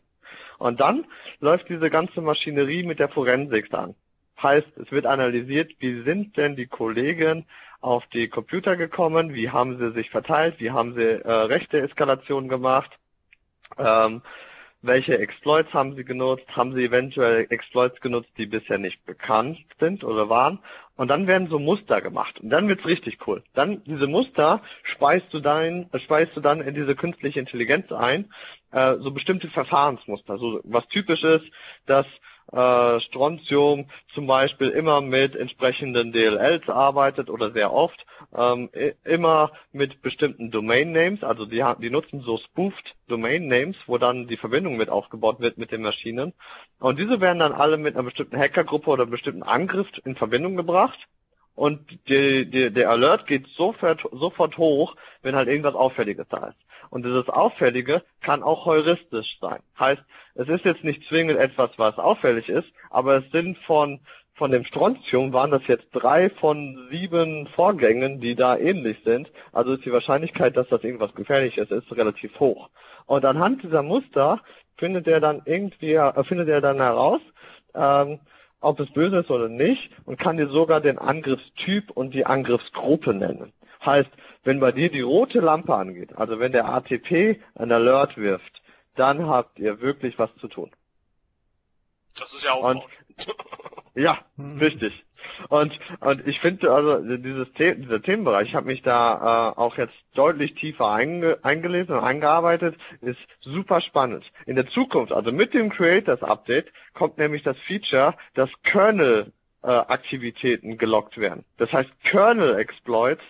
Und dann läuft diese ganze Maschinerie mit der Forensik an. Heißt, es wird analysiert, wie sind denn die Kollegen auf die Computer gekommen, wie haben sie sich verteilt, wie haben sie äh, rechte Eskalation gemacht, ähm, welche Exploits haben sie genutzt, haben sie eventuell Exploits genutzt, die bisher nicht bekannt sind oder waren. Und dann werden so Muster gemacht. Und dann wird's richtig cool. Dann diese Muster speist du dann, äh, speist du dann in diese künstliche Intelligenz ein, äh, so bestimmte Verfahrensmuster. So was typisch ist, dass äh, Strontium zum Beispiel immer mit entsprechenden DLLs arbeitet oder sehr oft ähm, immer mit bestimmten Domain Names, also die, die nutzen so spoofed Domain Names, wo dann die Verbindung mit aufgebaut wird mit den Maschinen. Und diese werden dann alle mit einer bestimmten Hackergruppe oder bestimmten Angriff in Verbindung gebracht. Und die, die, der Alert geht sofort, sofort hoch, wenn halt irgendwas Auffälliges da ist. Und dieses Auffällige kann auch heuristisch sein. Heißt, es ist jetzt nicht zwingend etwas, was auffällig ist, aber es sind von, von dem Strontium waren das jetzt drei von sieben Vorgängen, die da ähnlich sind. Also ist die Wahrscheinlichkeit, dass das irgendwas Gefährliches ist, relativ hoch. Und anhand dieser Muster findet er dann irgendwie, äh, findet er dann heraus, ähm, ob es böse ist oder nicht und kann dir sogar den Angriffstyp und die Angriffsgruppe nennen. Heißt, wenn bei dir die rote Lampe angeht, also wenn der ATP ein Alert wirft, dann habt ihr wirklich was zu tun. Das ist ja auch. ja, mhm. richtig. Und und ich finde also dieses The dieser Themenbereich, ich habe mich da äh, auch jetzt deutlich tiefer einge eingelesen und eingearbeitet, ist super spannend. In der Zukunft, also mit dem Creators Update, kommt nämlich das Feature, dass Kernel äh, Aktivitäten gelockt werden. Das heißt, Kernel Exploits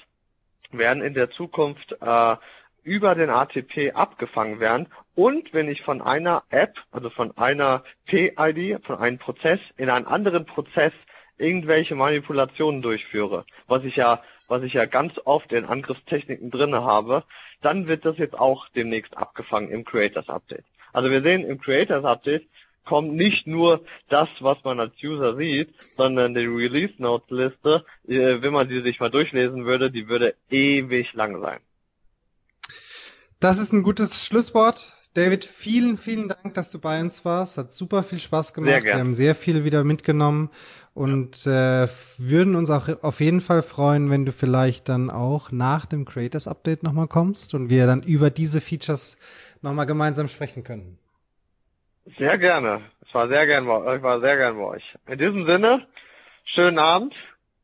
werden in der Zukunft äh, über den ATP abgefangen werden und wenn ich von einer App, also von einer P-ID, von einem Prozess in einen anderen Prozess irgendwelche Manipulationen durchführe, was ich ja, was ich ja ganz oft in Angriffstechniken drinne habe, dann wird das jetzt auch demnächst abgefangen im Creators Update. Also wir sehen im Creators Update kommt nicht nur das, was man als User sieht, sondern die Release Notes Liste, äh, wenn man die sich mal durchlesen würde, die würde ewig lang sein. Das ist ein gutes Schlusswort. David, vielen, vielen Dank, dass du bei uns warst. Hat super viel Spaß gemacht. Sehr Wir haben sehr viel wieder mitgenommen und äh, würden uns auch auf jeden Fall freuen, wenn du vielleicht dann auch nach dem Creators Update nochmal kommst und wir dann über diese Features nochmal gemeinsam sprechen können. Sehr gerne. Ich war sehr gern bei, ich war sehr gern bei euch. In diesem Sinne, schönen Abend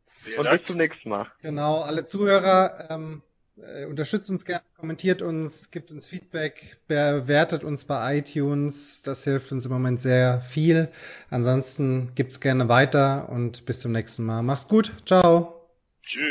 Vielen und Dank. bis zum nächsten Mal. Genau, alle Zuhörer, ähm, äh, unterstützt uns gerne, kommentiert uns, gibt uns Feedback, bewertet uns bei iTunes. Das hilft uns im Moment sehr viel. Ansonsten gibt's gerne weiter und bis zum nächsten Mal. Mach's gut. Ciao. Tschüss.